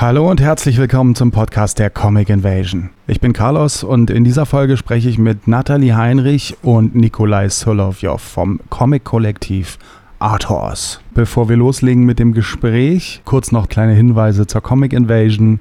Hallo und herzlich willkommen zum Podcast der Comic Invasion. Ich bin Carlos und in dieser Folge spreche ich mit Nathalie Heinrich und Nikolai Solovjov vom Comic-Kollektiv Arthurs. Bevor wir loslegen mit dem Gespräch, kurz noch kleine Hinweise zur Comic Invasion.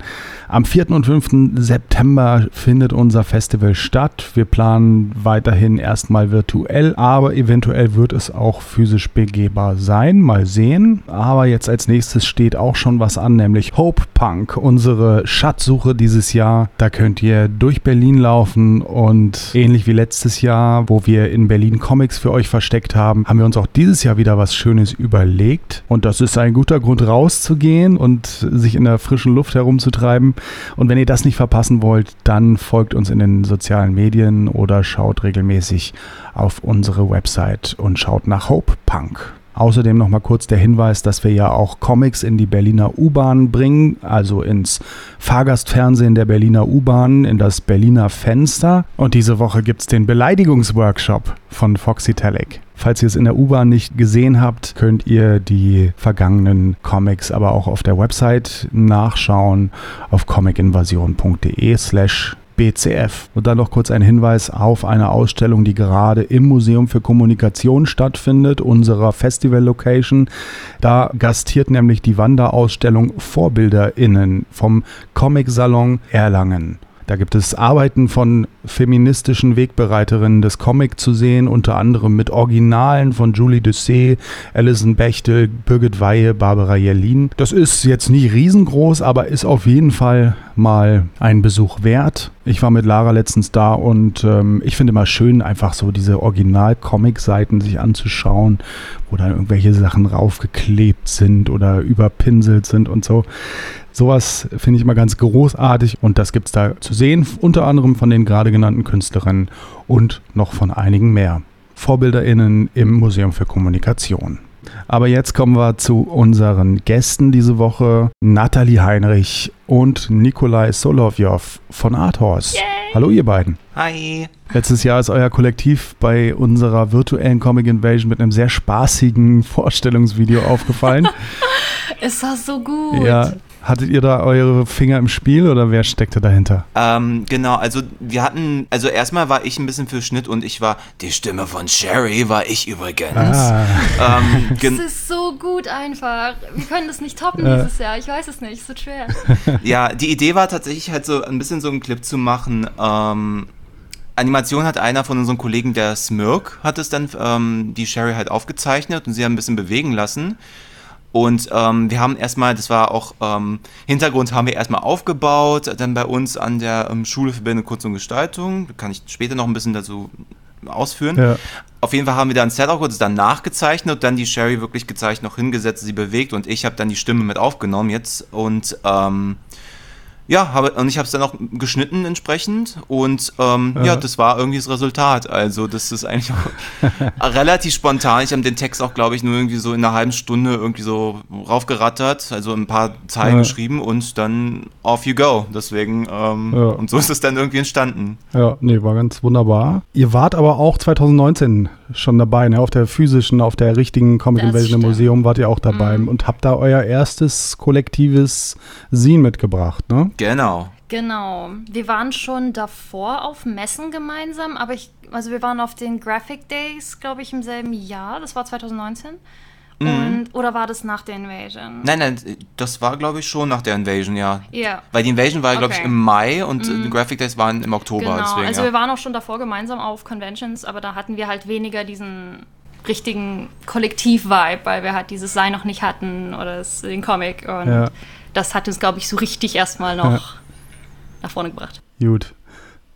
Am 4. und 5. September findet unser Festival statt. Wir planen weiterhin erstmal virtuell, aber eventuell wird es auch physisch begehbar sein. Mal sehen. Aber jetzt als nächstes steht auch schon was an, nämlich Hope Punk, unsere Schatzsuche dieses Jahr. Da könnt ihr durch Berlin laufen und ähnlich wie letztes Jahr, wo wir in Berlin Comics für euch versteckt haben, haben wir uns auch dieses Jahr wieder was Schönes überlegt gelegt. Und das ist ein guter Grund, rauszugehen und sich in der frischen Luft herumzutreiben. Und wenn ihr das nicht verpassen wollt, dann folgt uns in den sozialen Medien oder schaut regelmäßig auf unsere Website und schaut nach Hope Punk. Außerdem noch mal kurz der Hinweis, dass wir ja auch Comics in die Berliner U-Bahn bringen, also ins Fahrgastfernsehen der Berliner U-Bahn, in das Berliner Fenster. Und diese Woche gibt es den Beleidigungsworkshop von Foxy Telic. Falls ihr es in der U-Bahn nicht gesehen habt, könnt ihr die vergangenen Comics aber auch auf der Website nachschauen auf comicinvasion.de slash BCF. Und dann noch kurz ein Hinweis auf eine Ausstellung, die gerade im Museum für Kommunikation stattfindet, unserer Festival-Location. Da gastiert nämlich die Wanderausstellung VorbilderInnen vom Comic-Salon Erlangen. Da gibt es Arbeiten von feministischen Wegbereiterinnen des Comic zu sehen, unter anderem mit Originalen von Julie Doucet, Alison Bechtel, Birgit Weihe, Barbara Jelin. Das ist jetzt nicht riesengroß, aber ist auf jeden Fall mal ein Besuch wert. Ich war mit Lara letztens da und ähm, ich finde immer schön, einfach so diese Original-Comic-Seiten sich anzuschauen, wo dann irgendwelche Sachen raufgeklebt sind oder überpinselt sind und so. Sowas finde ich immer ganz großartig und das gibt es da zu sehen, unter anderem von den gerade genannten Künstlerinnen und noch von einigen mehr. VorbilderInnen im Museum für Kommunikation. Aber jetzt kommen wir zu unseren Gästen diese Woche. Nathalie Heinrich und Nikolai Solovjov von Arthorse. Hallo ihr beiden. Hi. Letztes Jahr ist euer Kollektiv bei unserer virtuellen Comic Invasion mit einem sehr spaßigen Vorstellungsvideo aufgefallen. es war so gut. Ja, Hattet ihr da eure Finger im Spiel oder wer steckte dahinter? Ähm, genau, also wir hatten, also erstmal war ich ein bisschen für Schnitt und ich war, die Stimme von Sherry war ich übrigens. Ah. Ähm, das ist so gut einfach. Wir können das nicht toppen äh. dieses Jahr. Ich weiß es nicht, es wird schwer. ja, die Idee war tatsächlich halt so ein bisschen so einen Clip zu machen. Ähm, Animation hat einer von unseren Kollegen, der Smirk, hat es dann ähm, die Sherry halt aufgezeichnet und sie haben ein bisschen bewegen lassen. Und ähm, wir haben erstmal, das war auch ähm, Hintergrund, haben wir erstmal aufgebaut, dann bei uns an der ähm, Schule für Bildende Kunst und Gestaltung. Da kann ich später noch ein bisschen dazu ausführen. Ja. Auf jeden Fall haben wir dann Set auch kurz dann nachgezeichnet und dann die Sherry wirklich gezeichnet, noch hingesetzt, sie bewegt und ich habe dann die Stimme mit aufgenommen jetzt und ähm, ja, habe, und ich habe es dann auch geschnitten entsprechend und ähm, ja. ja. das war irgendwie das Resultat. Also das ist eigentlich auch relativ spontan. Ich habe den Text auch, glaube ich, nur irgendwie so in einer halben Stunde irgendwie so raufgerattert, also ein paar Zeilen ja. geschrieben und dann off you go. Deswegen, ähm, ja. und so ist es dann irgendwie entstanden. Ja, nee, war ganz wunderbar. Ihr wart aber auch 2019 schon dabei, ne? auf der physischen, auf der richtigen Comic Invasion im Museum wart ihr auch dabei mhm. und habt da euer erstes kollektives Scene mitgebracht, ne? Genau. Genau. Wir waren schon davor auf Messen gemeinsam, aber ich, also wir waren auf den Graphic Days, glaube ich, im selben Jahr. Das war 2019. Mhm. Und, oder war das nach der Invasion? Nein, nein, das war, glaube ich, schon nach der Invasion, ja. Ja. Weil die Invasion war, okay. glaube ich, im Mai und mhm. die Graphic Days waren im Oktober. Genau. Deswegen, also ja. wir waren auch schon davor gemeinsam auf Conventions, aber da hatten wir halt weniger diesen richtigen Kollektiv-Vibe, weil wir halt dieses Sei noch nicht hatten oder den Comic und ja das hat uns, glaube ich, so richtig erstmal noch ja. nach vorne gebracht. Gut.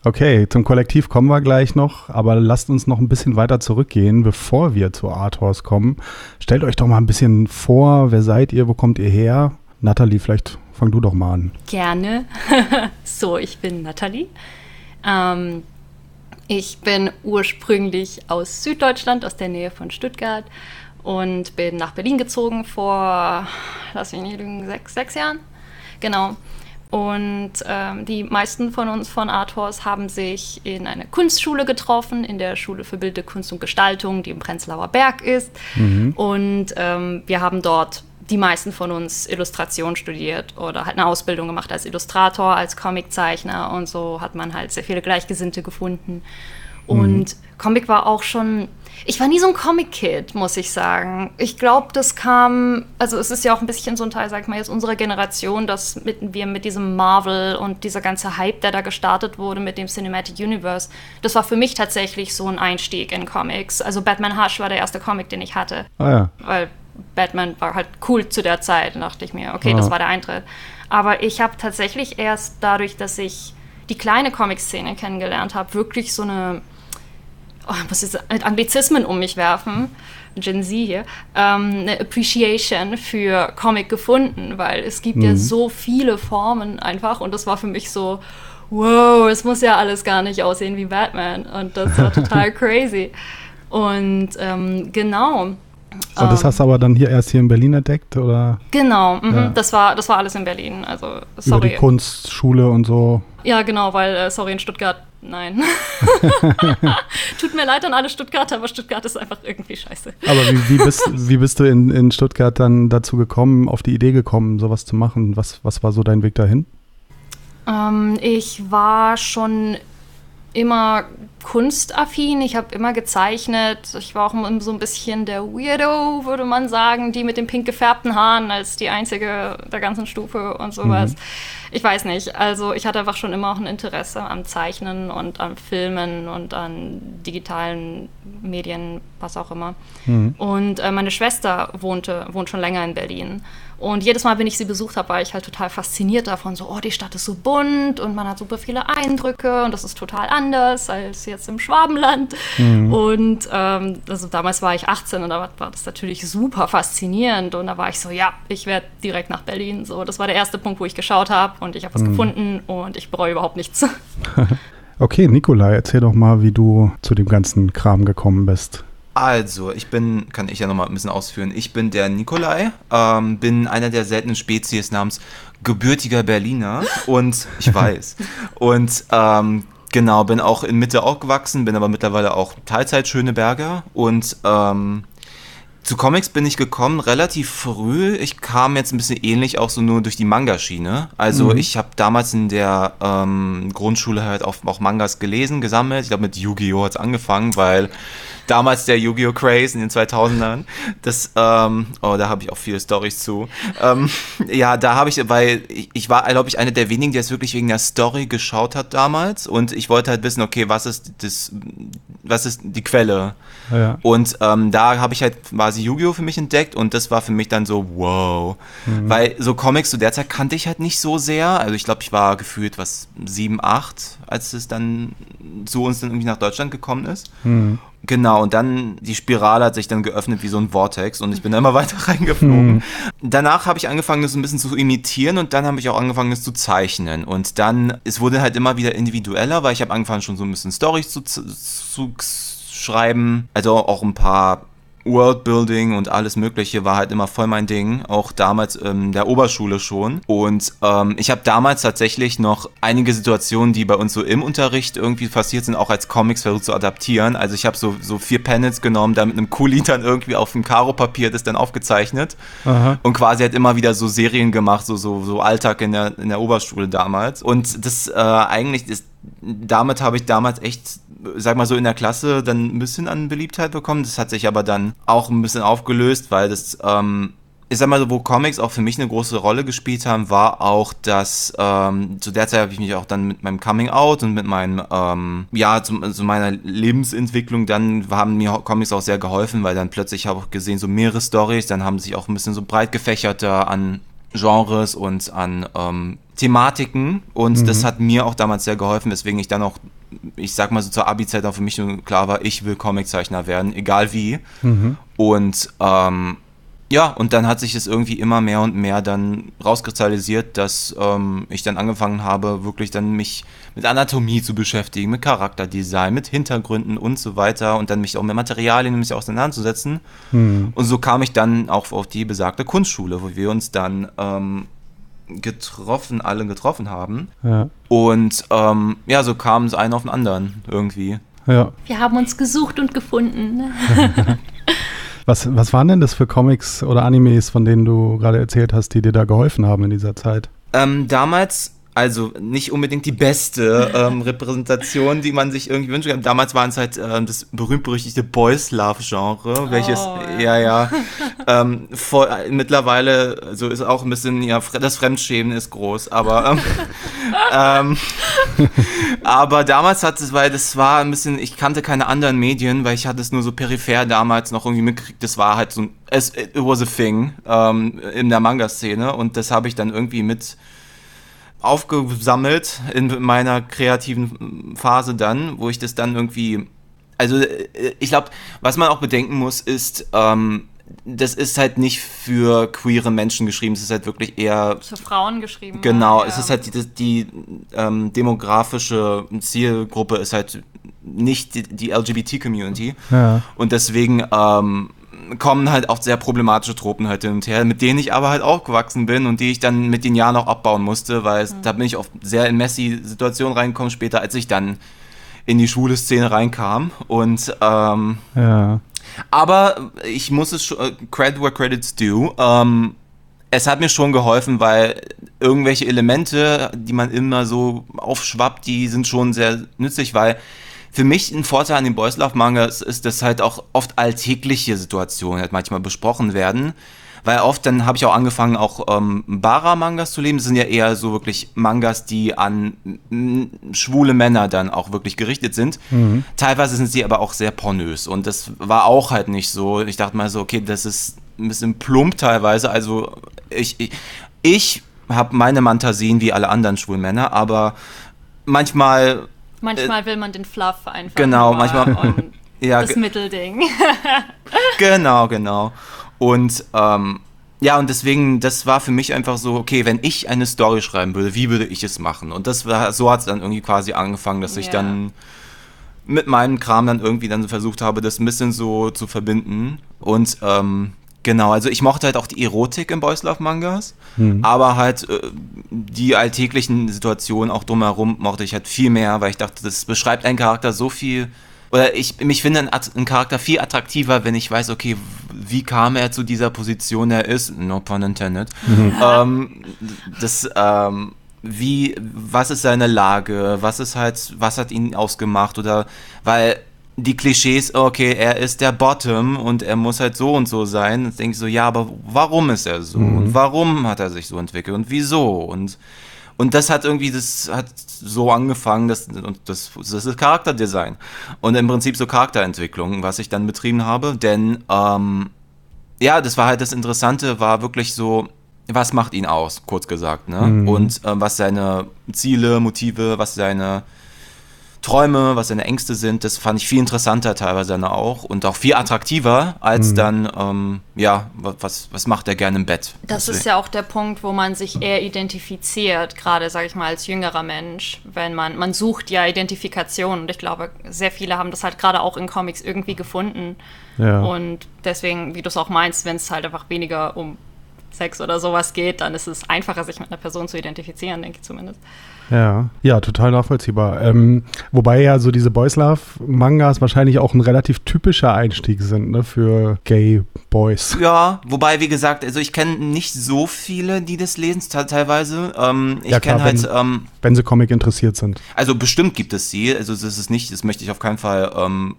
Okay, zum Kollektiv kommen wir gleich noch, aber lasst uns noch ein bisschen weiter zurückgehen, bevor wir zu Arthurs kommen. Stellt euch doch mal ein bisschen vor, wer seid ihr, wo kommt ihr her? Nathalie, vielleicht fang du doch mal an. Gerne. so, ich bin Nathalie. Ähm, Ich bin ursprünglich aus Süddeutschland, aus der Nähe von Stuttgart und bin nach Berlin gezogen vor, lass mich nicht lügen, sechs, sechs Jahren. Genau. Und ähm, die meisten von uns von Arthurs haben sich in einer Kunstschule getroffen, in der Schule für Bildende Kunst und Gestaltung, die im Prenzlauer Berg ist. Mhm. Und ähm, wir haben dort die meisten von uns Illustration studiert oder halt eine Ausbildung gemacht als Illustrator, als Comiczeichner und so hat man halt sehr viele Gleichgesinnte gefunden. Und mhm. Comic war auch schon ich war nie so ein Comic-Kid, muss ich sagen. Ich glaube, das kam, also es ist ja auch ein bisschen so ein Teil, sag ich mal, jetzt unserer Generation, dass mit, wir mit diesem Marvel und dieser ganze Hype, der da gestartet wurde mit dem Cinematic Universe, das war für mich tatsächlich so ein Einstieg in Comics. Also Batman Hush war der erste Comic, den ich hatte. Ah ja. Weil Batman war halt cool zu der Zeit, dachte ich mir, okay, ah. das war der Eintritt. Aber ich habe tatsächlich erst dadurch, dass ich die kleine Comic-Szene kennengelernt habe, wirklich so eine oh, muss ich mit Anglizismen um mich werfen, Gen Z hier, ähm, eine Appreciation für Comic gefunden, weil es gibt mhm. ja so viele Formen einfach und das war für mich so, wow, es muss ja alles gar nicht aussehen wie Batman und das war total crazy. Und ähm, genau. Und das ähm, hast du aber dann hier erst hier in Berlin entdeckt, oder? Genau, mh, ja. das, war, das war alles in Berlin. Also, sorry. Über die Kunstschule und so. Ja, genau, weil, äh, sorry, in Stuttgart Nein. Tut mir leid an alle Stuttgarter, aber Stuttgart ist einfach irgendwie scheiße. Aber wie, wie, bist, wie bist du in, in Stuttgart dann dazu gekommen, auf die Idee gekommen, sowas zu machen? Was, was war so dein Weg dahin? Ähm, ich war schon immer kunstaffin. Ich habe immer gezeichnet. Ich war auch so ein bisschen der Weirdo, würde man sagen, die mit den pink gefärbten Haaren als die einzige der ganzen Stufe und sowas. Mhm. Ich weiß nicht. Also ich hatte einfach schon immer auch ein Interesse am Zeichnen und am Filmen und an digitalen Medien, was auch immer. Mhm. Und äh, meine Schwester wohnte, wohnt schon länger in Berlin. Und jedes Mal, wenn ich sie besucht habe, war ich halt total fasziniert davon, so, oh, die Stadt ist so bunt und man hat super viele Eindrücke und das ist total anders als jetzt im Schwabenland. Mhm. Und ähm, also damals war ich 18 und da war das natürlich super faszinierend und da war ich so, ja, ich werde direkt nach Berlin. So, das war der erste Punkt, wo ich geschaut habe und ich habe was mhm. gefunden und ich bereue überhaupt nichts. okay, Nikolai, erzähl doch mal, wie du zu dem ganzen Kram gekommen bist. Also, ich bin, kann ich ja nochmal ein bisschen ausführen. Ich bin der Nikolai, ähm, bin einer der seltenen Spezies namens gebürtiger Berliner und ich weiß. und ähm, genau, bin auch in Mitte aufgewachsen, bin aber mittlerweile auch Teilzeit Schöneberger und ähm, zu Comics bin ich gekommen relativ früh. Ich kam jetzt ein bisschen ähnlich auch so nur durch die Manga-Schiene. Also mhm. ich habe damals in der ähm, Grundschule halt auch, auch Mangas gelesen, gesammelt. Ich glaube mit Yu-Gi-Oh! hat es angefangen, weil damals der Yu-Gi-Oh! Craze in den 2000ern. Das, ähm, oh, da habe ich auch viele Stories zu. Ähm, ja, da habe ich, weil ich, ich war, glaube ich, einer der wenigen, der es wirklich wegen der Story geschaut hat damals. Und ich wollte halt wissen, okay, was ist das, was ist die Quelle? Ja. Und ähm, da habe ich halt quasi Yu-Gi-Oh! für mich entdeckt und das war für mich dann so, wow. Mhm. Weil so Comics zu der Zeit kannte ich halt nicht so sehr. Also ich glaube, ich war gefühlt was sieben, acht, als es dann zu uns dann irgendwie nach Deutschland gekommen ist. Mhm. Genau, und dann die Spirale hat sich dann geöffnet wie so ein Vortex und ich bin da immer weiter reingeflogen. Mhm. Danach habe ich angefangen, das ein bisschen zu imitieren und dann habe ich auch angefangen, das zu zeichnen. Und dann, es wurde halt immer wieder individueller, weil ich habe angefangen, schon so ein bisschen Storys zu, zu, zu schreiben. Also auch ein paar Worldbuilding und alles Mögliche war halt immer voll mein Ding, auch damals in der Oberschule schon. Und ähm, ich habe damals tatsächlich noch einige Situationen, die bei uns so im Unterricht irgendwie passiert sind, auch als Comics versucht zu adaptieren. Also ich habe so, so vier Panels genommen, da mit einem Kuli dann irgendwie auf dem Karo-Papier das dann aufgezeichnet Aha. und quasi halt immer wieder so Serien gemacht, so, so, so Alltag in der, in der Oberschule damals. Und das äh, eigentlich ist damit habe ich damals echt, sag mal so in der Klasse dann ein bisschen an Beliebtheit bekommen. Das hat sich aber dann auch ein bisschen aufgelöst, weil das, ähm, ich sag mal so, wo Comics auch für mich eine große Rolle gespielt haben, war auch, dass ähm, zu der Zeit habe ich mich auch dann mit meinem Coming Out und mit meinem, ähm, ja, zu, zu, meiner Lebensentwicklung, dann haben mir Comics auch sehr geholfen, weil dann plötzlich habe ich gesehen, so mehrere Stories, dann haben sich auch ein bisschen so breit gefächerter an Genres und an ähm, Thematiken und mhm. das hat mir auch damals sehr geholfen, weswegen ich dann auch, ich sag mal so zur Abi-Zeit auch für mich klar war, ich will Comiczeichner werden, egal wie. Mhm. Und ähm, ja, und dann hat sich es irgendwie immer mehr und mehr dann rauskristallisiert, dass ähm, ich dann angefangen habe, wirklich dann mich mit Anatomie zu beschäftigen, mit Charakterdesign, mit Hintergründen und so weiter und dann mich auch mit Materialien mich auseinanderzusetzen. Hm. Und so kam ich dann auch auf die besagte Kunstschule, wo wir uns dann ähm, getroffen, alle getroffen haben. Ja. Und ähm, ja, so kam es einen auf den anderen irgendwie. Ja. Wir haben uns gesucht und gefunden. Was, was waren denn das für Comics oder Animes, von denen du gerade erzählt hast, die dir da geholfen haben in dieser Zeit? Ähm, damals also nicht unbedingt die beste ähm, Repräsentation, die man sich irgendwie wünscht. Damals waren es halt ähm, das berühmt-berüchtigte Boys Love-Genre, welches, oh, ja, ja, ähm, vor, äh, mittlerweile, so ist auch ein bisschen, ja, das Fremdschämen ist groß, aber, ähm, ähm, aber damals hat es, weil das war ein bisschen, ich kannte keine anderen Medien, weil ich hatte es nur so peripher damals noch irgendwie mitgekriegt, das war halt so ein, it was a thing ähm, in der Manga-Szene und das habe ich dann irgendwie mit aufgesammelt in meiner kreativen Phase dann, wo ich das dann irgendwie. Also, äh, ich glaube, was man auch bedenken muss, ist, ähm, das ist halt nicht für queere Menschen geschrieben, es ist halt wirklich eher. Für Frauen geschrieben. Genau, ja. es ist halt die, die ähm, demografische Zielgruppe ist halt nicht die, die LGBT-Community. Ja. Und deswegen ähm, kommen halt auch sehr problematische Tropen halt hin und her, mit denen ich aber halt aufgewachsen bin und die ich dann mit den Jahren auch abbauen musste, weil es, mhm. da bin ich oft sehr in Messi-Situationen reingekommen später, als ich dann in die schwule Szene reinkam. Und ähm, ja. aber ich muss es schon, äh, credit where credits due. Ähm, es hat mir schon geholfen, weil irgendwelche Elemente, die man immer so aufschwappt, die sind schon sehr nützlich, weil für mich ein Vorteil an den Boys Love Mangas ist, dass halt auch oft alltägliche Situationen halt manchmal besprochen werden. Weil oft dann habe ich auch angefangen, auch ähm, Bara-Mangas zu lesen. Das sind ja eher so wirklich Mangas, die an schwule Männer dann auch wirklich gerichtet sind. Mhm. Teilweise sind sie aber auch sehr pornös. Und das war auch halt nicht so. Ich dachte mal so, okay, das ist ein bisschen plump teilweise. Also ich, ich, ich habe meine Fantasien wie alle anderen schwulen Männer, aber manchmal Manchmal äh, will man den Fluff einfach. Genau, manchmal. ja, das Mittelding. genau, genau. Und ähm, ja, und deswegen, das war für mich einfach so, okay, wenn ich eine Story schreiben würde, wie würde ich es machen? Und das war, so hat es dann irgendwie quasi angefangen, dass ich dann mit meinem Kram dann irgendwie dann versucht habe, das ein bisschen so zu verbinden. Und ähm, Genau, also ich mochte halt auch die Erotik im Boys Love Mangas, mhm. aber halt äh, die alltäglichen Situationen auch drumherum mochte ich halt viel mehr, weil ich dachte, das beschreibt einen Charakter so viel, oder ich mich finde einen, einen Charakter viel attraktiver, wenn ich weiß, okay, wie kam er zu dieser Position, er ist, no pun intended, mhm. ähm, das, ähm, wie, was ist seine Lage, was ist halt, was hat ihn ausgemacht oder, weil die Klischees, okay, er ist der Bottom und er muss halt so und so sein. Dann denke ich so, ja, aber warum ist er so? Mhm. Und warum hat er sich so entwickelt? Und wieso? Und, und das hat irgendwie, das hat so angefangen, das, und das, das ist Charakterdesign. Und im Prinzip so Charakterentwicklung, was ich dann betrieben habe. Denn, ähm, ja, das war halt das Interessante, war wirklich so, was macht ihn aus, kurz gesagt, ne? Mhm. Und ähm, was seine Ziele, Motive, was seine Träume, was seine Ängste sind, das fand ich viel interessanter teilweise dann auch und auch viel attraktiver als mhm. dann, ähm, ja, was, was macht er gerne im Bett? Das Deswegen. ist ja auch der Punkt, wo man sich eher identifiziert, gerade, sage ich mal, als jüngerer Mensch, wenn man, man sucht ja Identifikation und ich glaube, sehr viele haben das halt gerade auch in Comics irgendwie gefunden ja. und deswegen, wie du es auch meinst, wenn es halt einfach weniger um Sex oder sowas geht, dann ist es einfacher, sich mit einer Person zu identifizieren, denke ich zumindest. Ja, ja, total nachvollziehbar. Ähm, wobei ja so diese Boys Love Mangas wahrscheinlich auch ein relativ typischer Einstieg sind, ne, für Gay Boys. Ja, wobei, wie gesagt, also ich kenne nicht so viele, die das lesen, teilweise. Ähm, ich ja, kenne halt. Wenn, ähm, wenn sie Comic interessiert sind. Also bestimmt gibt es sie, also das ist nicht, das möchte ich auf keinen Fall ähm,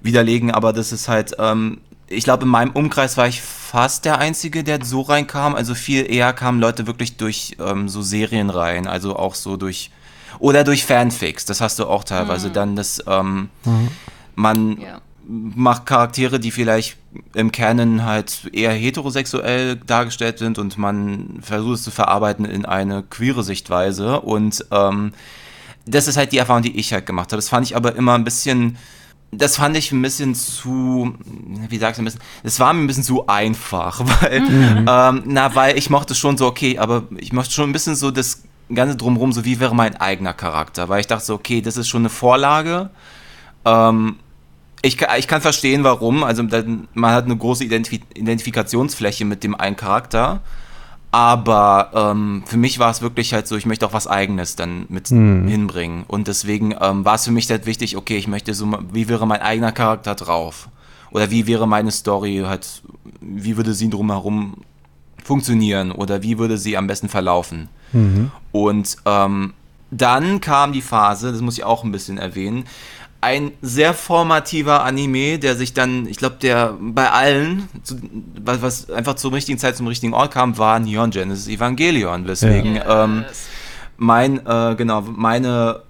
widerlegen, aber das ist halt, ähm, ich glaube, in meinem Umkreis war ich fast der Einzige, der so reinkam. Also viel eher kamen Leute wirklich durch ähm, so Serien rein, also auch so durch oder durch Fanfics. Das hast du auch teilweise mhm. dann, dass ähm, mhm. man ja. macht Charaktere, die vielleicht im Canon halt eher heterosexuell dargestellt sind und man versucht es zu verarbeiten in eine queere Sichtweise und ähm, das ist halt die Erfahrung, die ich halt gemacht habe. Das fand ich aber immer ein bisschen das fand ich ein bisschen zu, wie sagst du ein bisschen, das war mir ein bisschen zu einfach, weil, mhm. ähm, na, weil ich mochte schon so, okay, aber ich mochte schon ein bisschen so das Ganze drumherum, so wie wäre mein eigener Charakter, weil ich dachte so, okay, das ist schon eine Vorlage, ähm, ich, ich kann verstehen, warum, also man hat eine große Identif Identifikationsfläche mit dem einen Charakter, aber ähm, für mich war es wirklich halt so, ich möchte auch was Eigenes dann mit hm. hinbringen. Und deswegen ähm, war es für mich halt wichtig, okay, ich möchte so, wie wäre mein eigener Charakter drauf? Oder wie wäre meine Story halt, wie würde sie drumherum funktionieren? Oder wie würde sie am besten verlaufen? Mhm. Und ähm, dann kam die Phase, das muss ich auch ein bisschen erwähnen, ein sehr formativer Anime, der sich dann, ich glaube, der bei allen, was, was, einfach zur richtigen Zeit zum richtigen Ort kam, war Neon Genesis Evangelion. Weswegen ja. ähm, mein, äh, genau, meine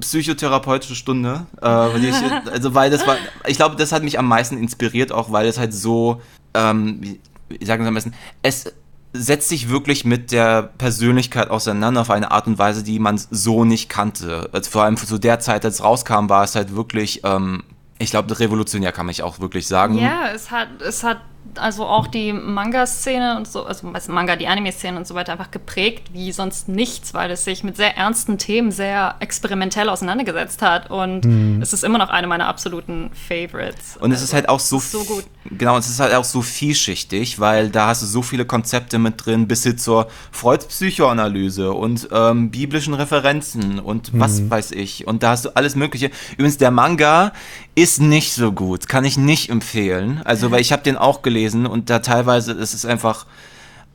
psychotherapeutische Stunde, äh, ich, also weil das war, ich glaube, das hat mich am meisten inspiriert, auch weil es halt so, ähm, wie, wie sagen wir am besten, es setzt sich wirklich mit der Persönlichkeit auseinander auf eine Art und Weise, die man so nicht kannte. Also vor allem zu der Zeit, als es rauskam, war es halt wirklich, ähm, ich glaube, revolutionär kann man auch wirklich sagen. Ja, es hat, es hat also auch die Manga-Szene und so, also Manga, die Anime-Szene und so weiter einfach geprägt wie sonst nichts, weil es sich mit sehr ernsten Themen sehr experimentell auseinandergesetzt hat und mhm. es ist immer noch eine meiner absoluten Favorites. Und also, es ist halt auch so, so gut. Genau, es ist halt auch so vielschichtig, weil da hast du so viele Konzepte mit drin, bis hin zur Freuds Psychoanalyse und ähm, biblischen Referenzen und mhm. was weiß ich. Und da hast du alles Mögliche. Übrigens, der Manga ist nicht so gut, kann ich nicht empfehlen. Also, weil ich habe den auch gelesen und da teilweise ist es einfach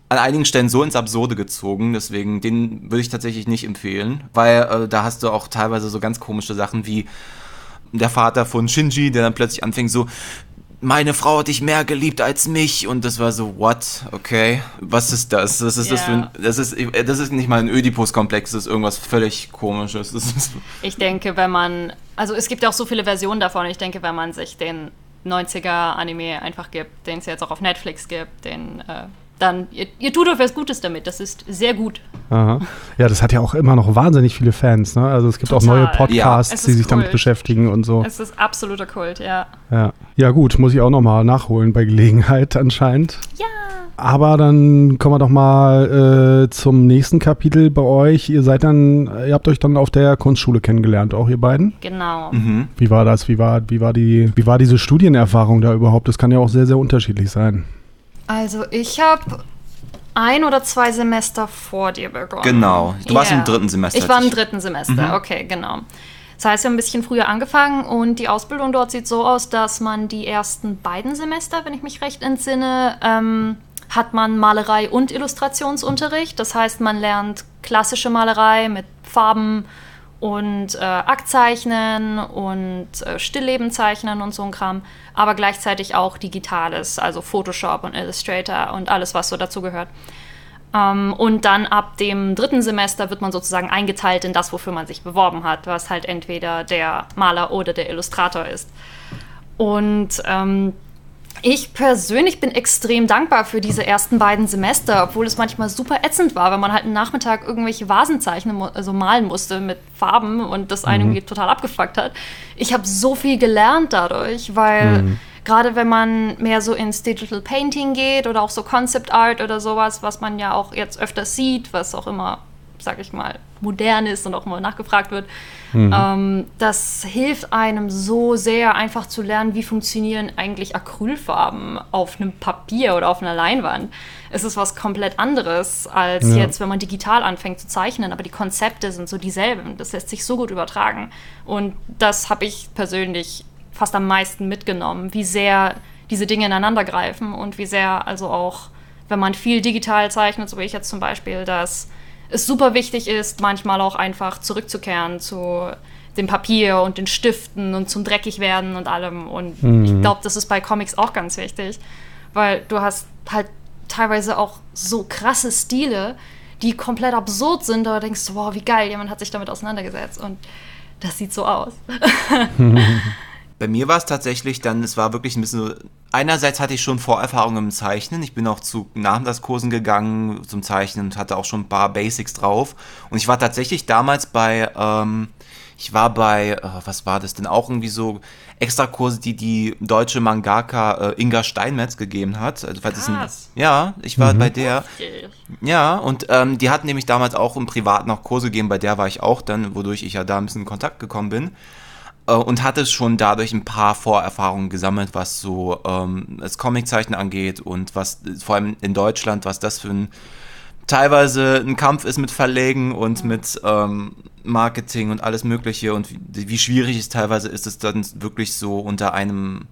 an einigen Stellen so ins Absurde gezogen, deswegen den würde ich tatsächlich nicht empfehlen, weil äh, da hast du auch teilweise so ganz komische Sachen wie der Vater von Shinji, der dann plötzlich anfängt so, meine Frau hat dich mehr geliebt als mich und das war so, what? Okay, was ist das? Das ist yeah. das für ein, das ist, das ist nicht mal ein Oedipus-Komplex, das ist irgendwas völlig komisches. ich denke, wenn man, also es gibt ja auch so viele Versionen davon, ich denke, wenn man sich den 90er Anime einfach gibt, den es jetzt auch auf Netflix gibt, den äh, dann, ihr, ihr, tut euch was Gutes damit. Das ist sehr gut. Aha. Ja, das hat ja auch immer noch wahnsinnig viele Fans. Ne? Also es gibt Total. auch neue Podcasts, ja. die sich Kult. damit beschäftigen und so. Es ist absoluter Kult, ja. Ja, ja gut, muss ich auch nochmal nachholen bei Gelegenheit anscheinend. Ja. Aber dann kommen wir doch mal äh, zum nächsten Kapitel bei euch. Ihr seid dann, ihr habt euch dann auf der Kunstschule kennengelernt, auch ihr beiden? Genau. Mhm. Wie war das? Wie war, wie war die, wie war diese Studienerfahrung da überhaupt? Das kann ja auch sehr, sehr unterschiedlich sein. Also ich habe ein oder zwei Semester vor dir begonnen. Genau. Du warst yeah. im dritten Semester. Ich war im dritten Semester, mhm. okay, genau. Das heißt, wir haben ein bisschen früher angefangen und die Ausbildung dort sieht so aus, dass man die ersten beiden Semester, wenn ich mich recht entsinne, ähm, hat man Malerei und Illustrationsunterricht. Das heißt, man lernt klassische Malerei mit Farben und äh, Aktzeichnen und äh, Stillleben zeichnen und so ein Kram, aber gleichzeitig auch Digitales, also Photoshop und Illustrator und alles, was so dazu gehört. Ähm, und dann ab dem dritten Semester wird man sozusagen eingeteilt in das, wofür man sich beworben hat, was halt entweder der Maler oder der Illustrator ist. Und ähm, ich persönlich bin extrem dankbar für diese ersten beiden Semester, obwohl es manchmal super ätzend war, wenn man halt einen Nachmittag irgendwelche Vasen zeichnen, also malen musste mit Farben und das einen mhm. total abgefuckt hat. Ich habe so viel gelernt dadurch, weil mhm. gerade wenn man mehr so ins Digital Painting geht oder auch so Concept Art oder sowas, was man ja auch jetzt öfter sieht, was auch immer, sag ich mal, modern ist und auch immer nachgefragt wird, Mhm. Ähm, das hilft einem so sehr, einfach zu lernen, wie funktionieren eigentlich Acrylfarben auf einem Papier oder auf einer Leinwand. Es ist was komplett anderes als ja. jetzt, wenn man digital anfängt zu zeichnen, aber die Konzepte sind so dieselben. Das lässt sich so gut übertragen. Und das habe ich persönlich fast am meisten mitgenommen, wie sehr diese Dinge ineinander greifen und wie sehr also auch, wenn man viel digital zeichnet, so wie ich jetzt zum Beispiel, dass es super wichtig ist, manchmal auch einfach zurückzukehren zu dem Papier und den Stiften und zum Dreckigwerden und allem. Und mhm. ich glaube, das ist bei Comics auch ganz wichtig, weil du hast halt teilweise auch so krasse Stile, die komplett absurd sind, aber denkst du, wow, wie geil, jemand hat sich damit auseinandergesetzt und das sieht so aus. Bei mir war es tatsächlich dann, es war wirklich ein bisschen so, einerseits hatte ich schon Vorerfahrungen im Zeichnen, ich bin auch zu Nachmittagskursen gegangen zum Zeichnen und hatte auch schon ein paar Basics drauf und ich war tatsächlich damals bei, ähm, Ich war bei, äh, was war das denn, auch irgendwie so Extrakurse, die die deutsche Mangaka äh, Inga Steinmetz gegeben hat. Also, falls ein, ja, ich war mhm. bei der. Ja, und ähm, die hat nämlich damals auch im Privat noch Kurse gegeben, bei der war ich auch dann, wodurch ich ja da ein bisschen in Kontakt gekommen bin. Äh, und hatte schon dadurch ein paar Vorerfahrungen gesammelt, was so ähm, das Comiczeichen angeht und was vor allem in Deutschland, was das für ein teilweise ein Kampf ist mit Verlegen und mit ähm, Marketing und alles Mögliche und wie, wie, schwierig es teilweise ist, es dann wirklich so unter einem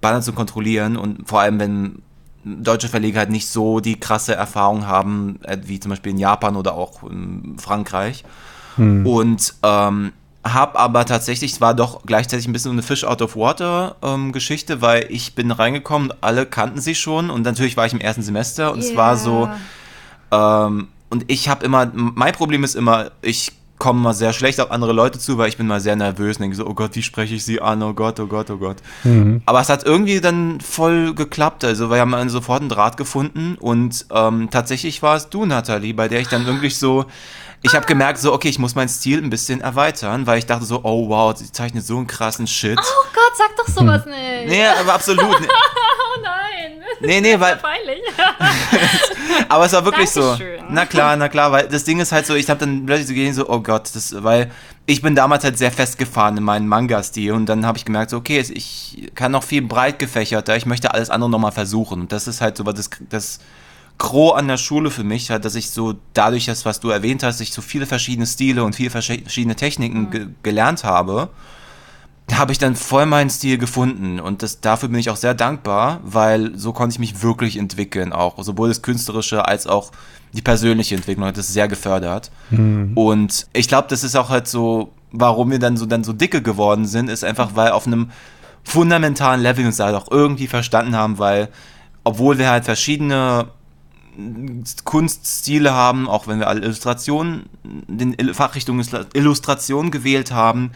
Banner zu kontrollieren und vor allem, wenn deutsche Verleger halt nicht so die krasse Erfahrung haben, äh, wie zum Beispiel in Japan oder auch in Frankreich. Hm. Und ähm, habe aber tatsächlich, es war doch gleichzeitig ein bisschen eine Fish out of water ähm, Geschichte, weil ich bin reingekommen, alle kannten sie schon und natürlich war ich im ersten Semester und yeah. es war so, ähm, und ich habe immer, mein Problem ist immer, ich komme mal sehr schlecht auf andere Leute zu, weil ich bin mal sehr nervös und denke so, oh Gott, wie spreche ich sie an, oh Gott, oh Gott, oh Gott. Mhm. Aber es hat irgendwie dann voll geklappt, also wir haben sofort einen Draht gefunden und ähm, tatsächlich war es du, Nathalie, bei der ich dann irgendwie so ich habe gemerkt, so, okay, ich muss meinen Stil ein bisschen erweitern, weil ich dachte so, oh wow, sie zeichnet so einen krassen Shit. Oh Gott, sag doch sowas hm. nicht. Nee, aber absolut. oh nein. Nee, nee, weil. Peinlich. aber es war wirklich Dankeschön. so. Na klar, na klar, weil das Ding ist halt so, ich habe dann plötzlich so gesehen, so, oh Gott, das, weil ich bin damals halt sehr festgefahren in meinem Manga-Stil und dann habe ich gemerkt, so, okay, ich kann noch viel breit gefächerter, ich möchte alles andere nochmal versuchen. Und das ist halt so, was das, das Gros an der Schule für mich, halt, dass ich so dadurch, dass, was du erwähnt hast, ich so viele verschiedene Stile und viele verschiedene Techniken mhm. ge gelernt habe, habe ich dann voll meinen Stil gefunden und das, dafür bin ich auch sehr dankbar, weil so konnte ich mich wirklich entwickeln, auch sowohl das künstlerische als auch die persönliche Entwicklung hat das sehr gefördert. Mhm. Und ich glaube, das ist auch halt so, warum wir dann so dann so dicke geworden sind, ist einfach, weil auf einem fundamentalen Level uns halt auch irgendwie verstanden haben, weil obwohl wir halt verschiedene Kunststile haben, auch wenn wir alle Illustrationen, den Fachrichtung Illustration gewählt haben,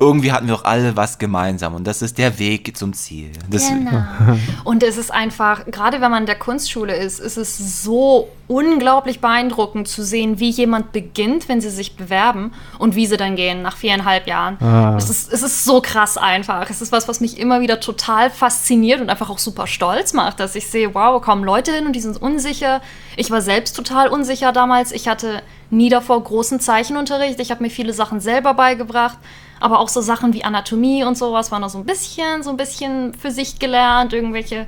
irgendwie hatten wir auch alle was gemeinsam und das ist der Weg zum Ziel. Das genau. Und es ist einfach, gerade wenn man in der Kunstschule ist, ist es so unglaublich beeindruckend zu sehen, wie jemand beginnt, wenn sie sich bewerben und wie sie dann gehen nach viereinhalb Jahren. Ah. Es, ist, es ist so krass einfach. Es ist was, was mich immer wieder total fasziniert und einfach auch super stolz macht, dass ich sehe, wow, kommen Leute hin und die sind unsicher. Ich war selbst total unsicher damals. Ich hatte nie davor großen Zeichenunterricht. Ich habe mir viele Sachen selber beigebracht aber auch so Sachen wie Anatomie und sowas waren noch so ein bisschen, so ein bisschen für sich gelernt, irgendwelche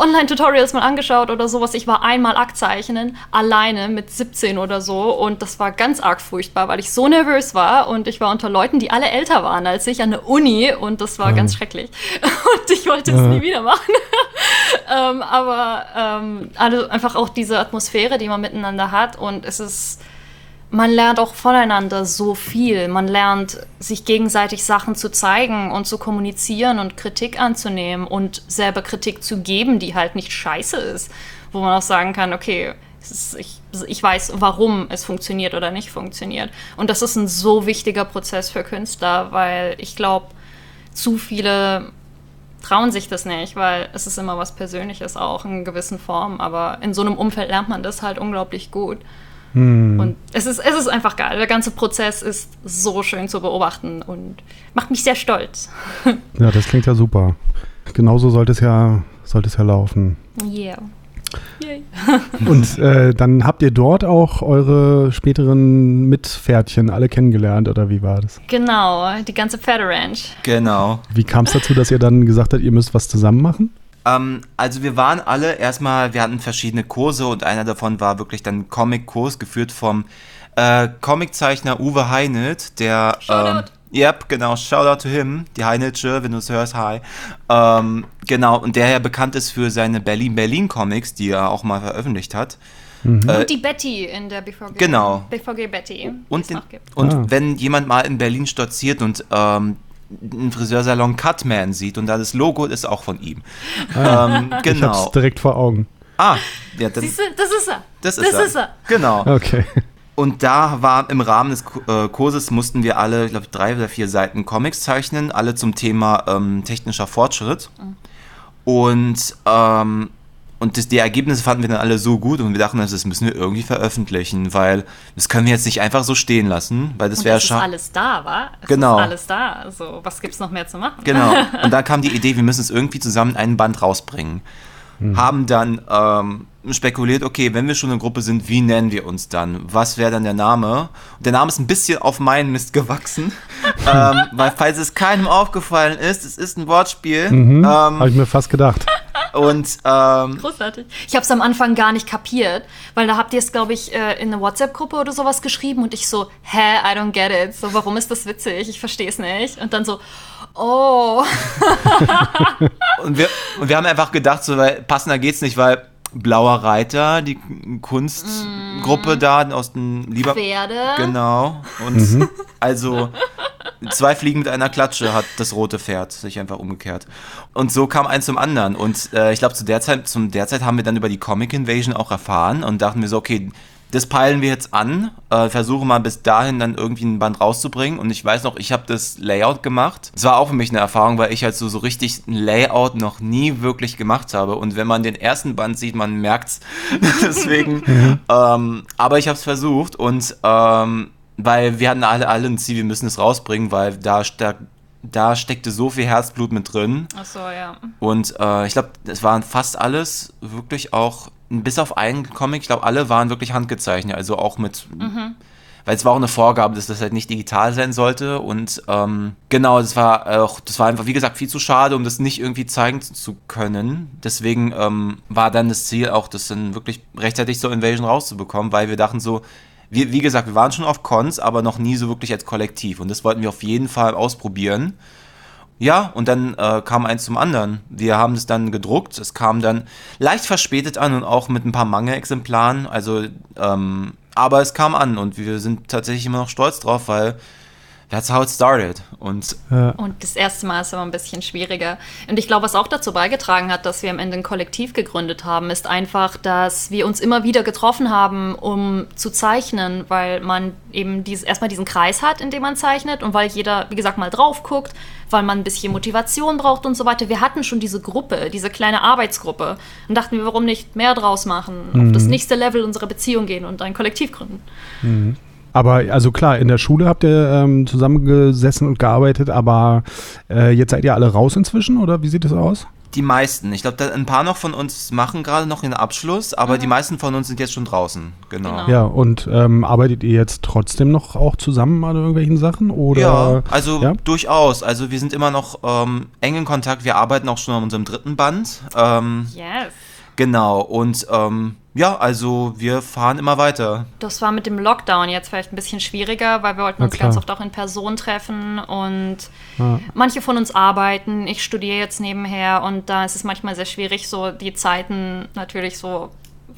Online-Tutorials mal angeschaut oder sowas. Ich war einmal Aktzeichnen, alleine mit 17 oder so. Und das war ganz arg furchtbar, weil ich so nervös war. Und ich war unter Leuten, die alle älter waren als ich an der Uni. Und das war mhm. ganz schrecklich. Und ich wollte es nie wieder machen. ähm, aber ähm, also einfach auch diese Atmosphäre, die man miteinander hat. Und es ist man lernt auch voneinander so viel. Man lernt, sich gegenseitig Sachen zu zeigen und zu kommunizieren und Kritik anzunehmen und selber Kritik zu geben, die halt nicht scheiße ist. Wo man auch sagen kann, okay, ist, ich, ich weiß, warum es funktioniert oder nicht funktioniert. Und das ist ein so wichtiger Prozess für Künstler, weil ich glaube, zu viele trauen sich das nicht, weil es ist immer was Persönliches auch in gewissen Formen. Aber in so einem Umfeld lernt man das halt unglaublich gut. Hm. Und es ist, es ist einfach geil. Der ganze Prozess ist so schön zu beobachten und macht mich sehr stolz. Ja, das klingt ja super. Genauso sollte es ja, sollte es ja laufen. Yeah. Yay. und äh, dann habt ihr dort auch eure späteren Mitpferdchen alle kennengelernt, oder wie war das? Genau, die ganze Pferderanch. Genau. Wie kam es dazu, dass ihr dann gesagt habt, ihr müsst was zusammen machen? Ähm, also wir waren alle erstmal, wir hatten verschiedene Kurse und einer davon war wirklich dann Comic-Kurs, geführt vom äh, Comiczeichner Uwe Heinelt, der... Ähm, Yep, genau. Shoutout to him, die Heinelsche, wenn du es hörst, hi. Ähm, genau, und der ja bekannt ist für seine Berlin-Berlin-Comics, die er auch mal veröffentlicht hat. Mhm. Äh, und die Betty in der BVG. Genau. BVG Betty. Und, den, und ah. wenn jemand mal in Berlin stolziert und ähm, einen Friseursalon Cutman sieht und da das Logo ist auch von ihm. Ah, ähm, genau. Ich hab's direkt vor Augen. Ah, ja, dann, Siehste, das ist er. Das ist, das er. ist er. Genau. Okay. Und da war im Rahmen des äh, Kurses mussten wir alle, ich glaube, drei oder vier Seiten Comics zeichnen, alle zum Thema ähm, technischer Fortschritt. Mhm. Und ähm, und das, die Ergebnisse fanden wir dann alle so gut und wir dachten, das müssen wir irgendwie veröffentlichen, weil das können wir jetzt nicht einfach so stehen lassen, weil das wäre schade. alles da, war? Es genau. ist alles da. Also, was gibt es noch mehr zu machen? Genau. Und dann kam die Idee, wir müssen es irgendwie zusammen einen Band rausbringen. Mhm. Haben dann ähm, spekuliert, okay, wenn wir schon eine Gruppe sind, wie nennen wir uns dann? Was wäre dann der Name? Und der Name ist ein bisschen auf meinen Mist gewachsen, ähm, weil falls es keinem aufgefallen ist, es ist ein Wortspiel. Mhm, ähm, Habe ich mir fast gedacht. Und ähm, großartig. Ich habe es am Anfang gar nicht kapiert, weil da habt ihr es, glaube ich, äh, in eine WhatsApp-Gruppe oder sowas geschrieben und ich so, hä, I don't get it. So, warum ist das witzig? Ich verstehe es nicht. Und dann so, oh. und, wir, und wir haben einfach gedacht, so, weil passender geht's nicht, weil Blauer Reiter, die Kunstgruppe mm. da aus dem Lieber. Pferde. Genau. Und mhm. also zwei Fliegen mit einer Klatsche hat das rote Pferd sich einfach umgekehrt. Und so kam eins zum anderen. Und äh, ich glaube, zu der Zeit, zum derzeit haben wir dann über die Comic Invasion auch erfahren und dachten wir so, okay, das peilen wir jetzt an, äh, versuche mal bis dahin dann irgendwie ein Band rauszubringen. Und ich weiß noch, ich habe das Layout gemacht. Es war auch für mich eine Erfahrung, weil ich halt so, so richtig ein Layout noch nie wirklich gemacht habe. Und wenn man den ersten Band sieht, man merkt's. Deswegen, mhm. ähm, aber ich habe es versucht und ähm, weil wir hatten alle, alle ein Ziel, wir müssen es rausbringen, weil da, da, da steckte so viel Herzblut mit drin. Ach so, ja. Und äh, ich glaube, es waren fast alles wirklich auch bis auf einen Comic, ich glaube, alle waren wirklich handgezeichnet, also auch mit. Mhm. Weil es war auch eine Vorgabe, dass das halt nicht digital sein sollte. Und ähm, genau, das war auch, das war einfach, wie gesagt, viel zu schade, um das nicht irgendwie zeigen zu können. Deswegen ähm, war dann das Ziel auch, das dann wirklich rechtzeitig zur Invasion rauszubekommen, weil wir dachten so, wir, wie gesagt, wir waren schon auf Cons, aber noch nie so wirklich als Kollektiv. Und das wollten wir auf jeden Fall ausprobieren. Ja, und dann äh, kam eins zum anderen. Wir haben es dann gedruckt. Es kam dann leicht verspätet an und auch mit ein paar Mangel-Exemplaren. Also, ähm, aber es kam an und wir sind tatsächlich immer noch stolz drauf, weil that's how it started. Und, ja. und das erste Mal ist aber ein bisschen schwieriger. Und ich glaube, was auch dazu beigetragen hat, dass wir am Ende ein Kollektiv gegründet haben, ist einfach, dass wir uns immer wieder getroffen haben, um zu zeichnen, weil man eben dieses, erstmal diesen Kreis hat, in dem man zeichnet und weil jeder, wie gesagt, mal drauf guckt, weil man ein bisschen Motivation braucht und so weiter. Wir hatten schon diese Gruppe, diese kleine Arbeitsgruppe und dachten wir, warum nicht mehr draus machen, mhm. auf das nächste Level unserer Beziehung gehen und ein Kollektiv gründen. Mhm. Aber also klar, in der Schule habt ihr ähm, zusammengesessen und gearbeitet, aber äh, jetzt seid ihr alle raus inzwischen oder wie sieht es aus? Die meisten. Ich glaube, ein paar noch von uns machen gerade noch den Abschluss, aber mhm. die meisten von uns sind jetzt schon draußen. Genau. genau. Ja, und ähm, arbeitet ihr jetzt trotzdem noch auch zusammen an irgendwelchen Sachen? Oder? Ja, also ja? durchaus. Also wir sind immer noch ähm, eng in Kontakt. Wir arbeiten auch schon an unserem dritten Band. Ähm, yes. Genau, und ähm, ja, also wir fahren immer weiter. Das war mit dem Lockdown jetzt vielleicht ein bisschen schwieriger, weil wir wollten uns ganz oft auch in Person treffen und ja. manche von uns arbeiten. Ich studiere jetzt nebenher und da ist es manchmal sehr schwierig, so die Zeiten natürlich so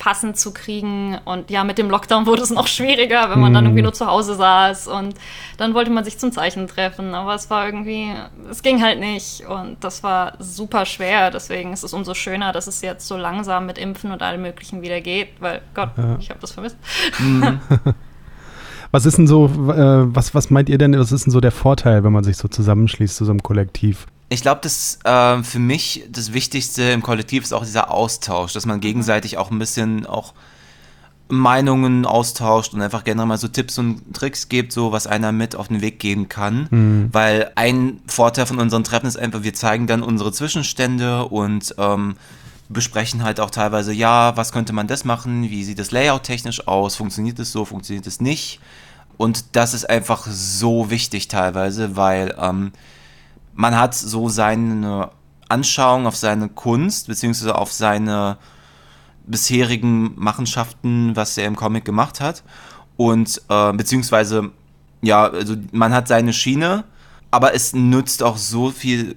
passend zu kriegen. Und ja, mit dem Lockdown wurde es noch schwieriger, wenn man dann irgendwie mhm. nur zu Hause saß. Und dann wollte man sich zum Zeichen treffen. Aber es war irgendwie, es ging halt nicht. Und das war super schwer. Deswegen ist es umso schöner, dass es jetzt so langsam mit Impfen und allem Möglichen wieder geht. Weil, Gott, ja. ich habe das vermisst. Mhm. Was ist denn so, äh, was, was meint ihr denn, was ist denn so der Vorteil, wenn man sich so zusammenschließt zu so einem Kollektiv? Ich glaube, dass äh, für mich das Wichtigste im Kollektiv ist auch dieser Austausch, dass man gegenseitig auch ein bisschen auch Meinungen austauscht und einfach generell mal so Tipps und Tricks gibt, so was einer mit auf den Weg geben kann. Mhm. Weil ein Vorteil von unseren Treffen ist einfach, wir zeigen dann unsere Zwischenstände und ähm, besprechen halt auch teilweise, ja, was könnte man das machen, wie sieht das Layout technisch aus, funktioniert es so, funktioniert es nicht. Und das ist einfach so wichtig teilweise, weil ähm, man hat so seine Anschauung auf seine Kunst, beziehungsweise auf seine bisherigen Machenschaften, was er im Comic gemacht hat. Und äh, beziehungsweise, ja, also man hat seine Schiene, aber es nützt auch so viel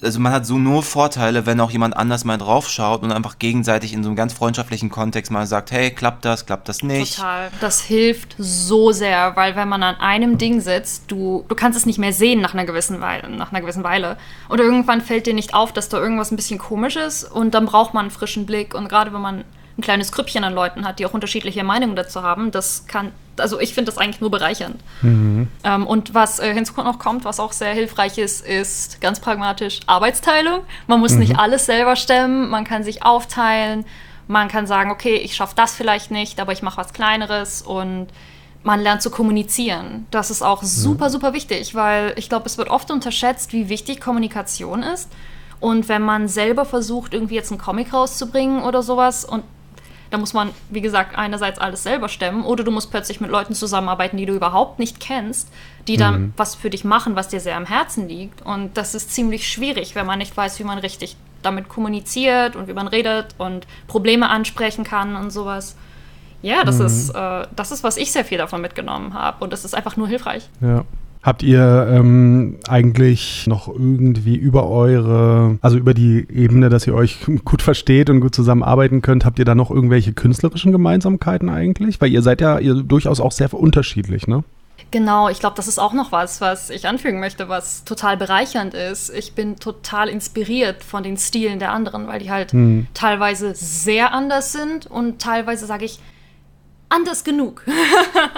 also man hat so nur Vorteile, wenn auch jemand anders mal drauf schaut und einfach gegenseitig in so einem ganz freundschaftlichen Kontext mal sagt, hey, klappt das, klappt das nicht. Total. Das hilft so sehr, weil wenn man an einem Ding sitzt, du, du kannst es nicht mehr sehen nach einer gewissen Weile, nach einer gewissen Weile. Und irgendwann fällt dir nicht auf, dass da irgendwas ein bisschen komisch ist und dann braucht man einen frischen Blick und gerade wenn man ein kleines Grüppchen an Leuten hat, die auch unterschiedliche Meinungen dazu haben, das kann, also ich finde das eigentlich nur bereichernd. Mhm. Ähm, und was äh, hinzu noch kommt, was auch sehr hilfreich ist, ist ganz pragmatisch Arbeitsteilung. Man muss mhm. nicht alles selber stemmen, man kann sich aufteilen, man kann sagen, okay, ich schaffe das vielleicht nicht, aber ich mache was Kleineres und man lernt zu kommunizieren. Das ist auch super, super wichtig, weil ich glaube, es wird oft unterschätzt, wie wichtig Kommunikation ist. Und wenn man selber versucht, irgendwie jetzt einen Comic rauszubringen oder sowas, und da muss man, wie gesagt, einerseits alles selber stemmen, oder du musst plötzlich mit Leuten zusammenarbeiten, die du überhaupt nicht kennst, die dann mhm. was für dich machen, was dir sehr am Herzen liegt. Und das ist ziemlich schwierig, wenn man nicht weiß, wie man richtig damit kommuniziert und wie man redet und Probleme ansprechen kann und sowas. Ja, das, mhm. ist, äh, das ist, was ich sehr viel davon mitgenommen habe. Und das ist einfach nur hilfreich. Ja. Habt ihr ähm, eigentlich noch irgendwie über eure, also über die Ebene, dass ihr euch gut versteht und gut zusammenarbeiten könnt, habt ihr da noch irgendwelche künstlerischen Gemeinsamkeiten eigentlich? Weil ihr seid ja ihr durchaus auch sehr unterschiedlich, ne? Genau, ich glaube, das ist auch noch was, was ich anfügen möchte, was total bereichernd ist. Ich bin total inspiriert von den Stilen der anderen, weil die halt hm. teilweise sehr anders sind und teilweise sage ich, anders genug.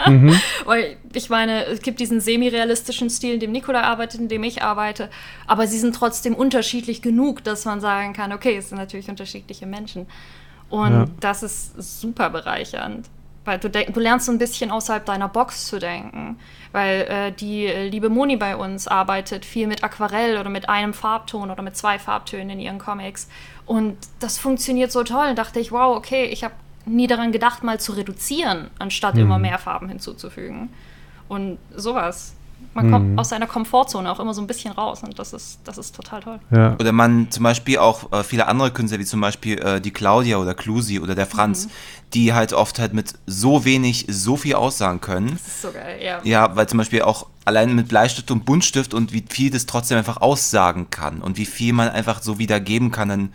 mhm. Weil ich meine, es gibt diesen semi-realistischen Stil, in dem Nikola arbeitet, in dem ich arbeite, aber sie sind trotzdem unterschiedlich genug, dass man sagen kann, okay, es sind natürlich unterschiedliche Menschen. Und ja. das ist super bereichernd. Weil du, du lernst so ein bisschen außerhalb deiner Box zu denken. Weil äh, die äh, liebe Moni bei uns arbeitet viel mit Aquarell oder mit einem Farbton oder mit zwei Farbtönen in ihren Comics. Und das funktioniert so toll. Und dachte ich, wow, okay, ich habe nie daran gedacht, mal zu reduzieren, anstatt mhm. immer mehr Farben hinzuzufügen. Und sowas. Man mhm. kommt aus seiner Komfortzone auch immer so ein bisschen raus und das ist, das ist total toll. Ja. Oder man zum Beispiel auch äh, viele andere Künstler, wie zum Beispiel äh, die Claudia oder Clusi oder der Franz, mhm. die halt oft halt mit so wenig so viel aussagen können. Das ist so geil, ja. Ja, weil zum Beispiel auch allein mit Bleistift und Buntstift und wie viel das trotzdem einfach aussagen kann und wie viel man einfach so wiedergeben kann an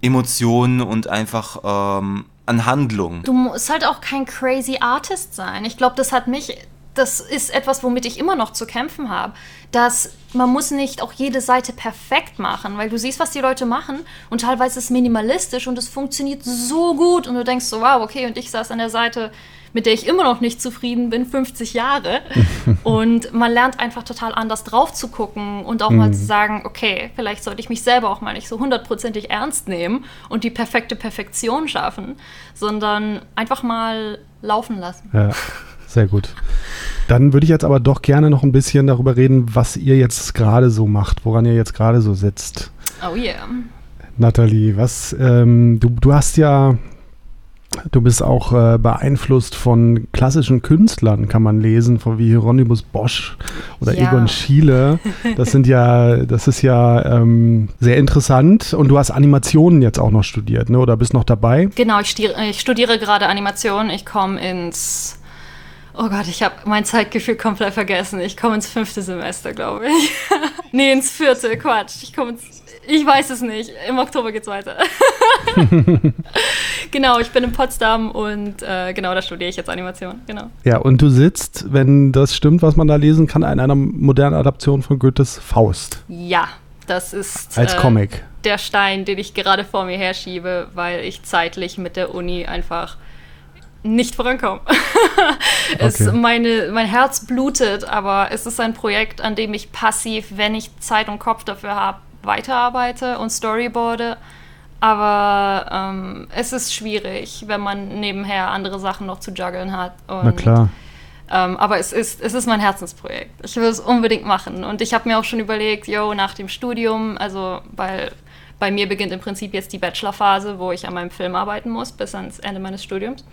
Emotionen und einfach ähm, an Handlung. Du musst halt auch kein crazy Artist sein. Ich glaube, das hat mich, das ist etwas, womit ich immer noch zu kämpfen habe, dass man muss nicht auch jede Seite perfekt machen, weil du siehst, was die Leute machen und teilweise ist es minimalistisch und es funktioniert so gut und du denkst so, wow, okay, und ich saß an der Seite, mit der ich immer noch nicht zufrieden bin, 50 Jahre. und man lernt einfach total anders drauf zu gucken und auch mhm. mal zu sagen, okay, vielleicht sollte ich mich selber auch mal nicht so hundertprozentig ernst nehmen und die perfekte Perfektion schaffen, sondern einfach mal laufen lassen. Ja, sehr gut. Dann würde ich jetzt aber doch gerne noch ein bisschen darüber reden, was ihr jetzt gerade so macht, woran ihr jetzt gerade so sitzt. Oh yeah. Nathalie, was, ähm, du, du hast ja Du bist auch äh, beeinflusst von klassischen Künstlern, kann man lesen, von wie Hieronymus Bosch oder ja. Egon Schiele. Das sind ja, das ist ja ähm, sehr interessant. Und du hast Animationen jetzt auch noch studiert, ne? Oder bist noch dabei? Genau, ich studiere, ich studiere gerade Animation. Ich komme ins Oh Gott, ich habe mein Zeitgefühl komplett vergessen. Ich komme ins fünfte Semester, glaube ich. nee, ins vierte, Quatsch. Ich komme ins ich weiß es nicht. Im Oktober geht's weiter. genau, ich bin in Potsdam und äh, genau, da studiere ich jetzt Animation. Genau. Ja, und du sitzt, wenn das stimmt, was man da lesen kann, in einer modernen Adaption von Goethes Faust. Ja, das ist als äh, Comic. Der Stein, den ich gerade vor mir herschiebe, weil ich zeitlich mit der Uni einfach nicht vorankomme. es, okay. meine, mein Herz blutet, aber es ist ein Projekt, an dem ich passiv, wenn ich Zeit und Kopf dafür habe, weiterarbeite und storyboarde. Aber ähm, es ist schwierig, wenn man nebenher andere Sachen noch zu juggeln hat. Und, Na klar. Ähm, aber es ist, es ist mein Herzensprojekt. Ich will es unbedingt machen. Und ich habe mir auch schon überlegt, yo, nach dem Studium, also weil bei mir beginnt im Prinzip jetzt die Bachelorphase, wo ich an meinem Film arbeiten muss, bis ans Ende meines Studiums.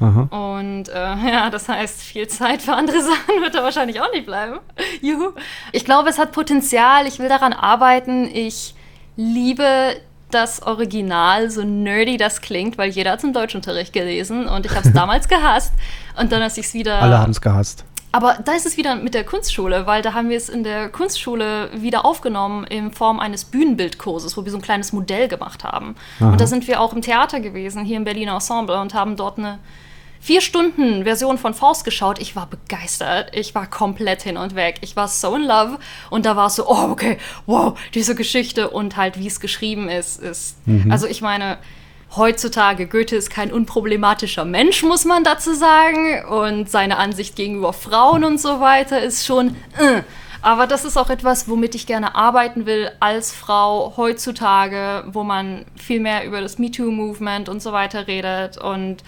Aha. Und äh, ja, das heißt, viel Zeit für andere Sachen wird da wahrscheinlich auch nicht bleiben. Juhu. Ich glaube, es hat Potenzial. Ich will daran arbeiten. Ich liebe das Original, so nerdy das klingt, weil jeder hat es im Deutschunterricht gelesen und ich habe es damals gehasst. Und dann, als ich es wieder. Alle haben es gehasst. Aber da ist es wieder mit der Kunstschule, weil da haben wir es in der Kunstschule wieder aufgenommen in Form eines Bühnenbildkurses, wo wir so ein kleines Modell gemacht haben. Aha. Und da sind wir auch im Theater gewesen, hier im Berliner Ensemble, und haben dort eine vier Stunden Version von Faust geschaut. Ich war begeistert. Ich war komplett hin und weg. Ich war so in love. Und da war es so, oh, okay, wow, diese Geschichte und halt, wie es geschrieben ist, ist. Mhm. Also ich meine, heutzutage, Goethe ist kein unproblematischer Mensch, muss man dazu sagen. Und seine Ansicht gegenüber Frauen und so weiter ist schon. Äh. Aber das ist auch etwas, womit ich gerne arbeiten will als Frau heutzutage, wo man viel mehr über das MeToo-Movement und so weiter redet. Und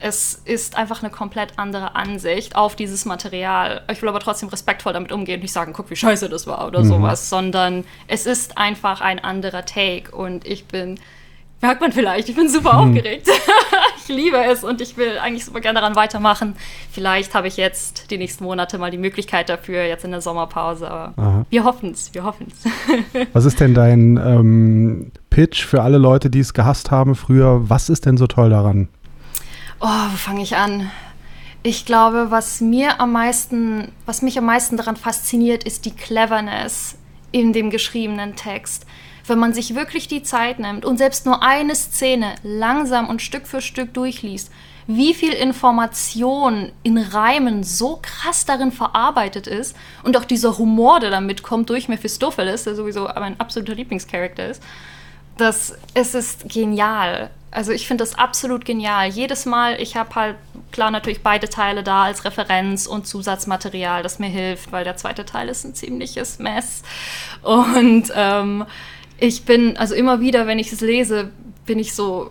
es ist einfach eine komplett andere Ansicht auf dieses Material. Ich will aber trotzdem respektvoll damit umgehen und nicht sagen, guck, wie scheiße das war oder mhm. sowas, sondern es ist einfach ein anderer Take. Und ich bin Merkt man vielleicht, ich bin super hm. aufgeregt. ich liebe es und ich will eigentlich super gerne daran weitermachen. Vielleicht habe ich jetzt die nächsten Monate mal die Möglichkeit dafür, jetzt in der Sommerpause. Aber Aha. wir hoffen es, wir hoffen es. Was ist denn dein ähm, Pitch für alle Leute, die es gehasst haben früher? Was ist denn so toll daran? Oh, wo fange ich an? Ich glaube, was mir am meisten, was mich am meisten daran fasziniert, ist die Cleverness in dem geschriebenen Text wenn man sich wirklich die Zeit nimmt und selbst nur eine Szene langsam und Stück für Stück durchliest, wie viel Information in Reimen so krass darin verarbeitet ist und auch dieser Humor, der damit kommt durch Mephistopheles, der sowieso mein absoluter Lieblingscharakter ist, das, es ist genial. Also ich finde das absolut genial. Jedes Mal, ich habe halt klar natürlich beide Teile da als Referenz und Zusatzmaterial, das mir hilft, weil der zweite Teil ist ein ziemliches Mess. Und ähm, ich bin, also immer wieder, wenn ich es lese, bin ich so,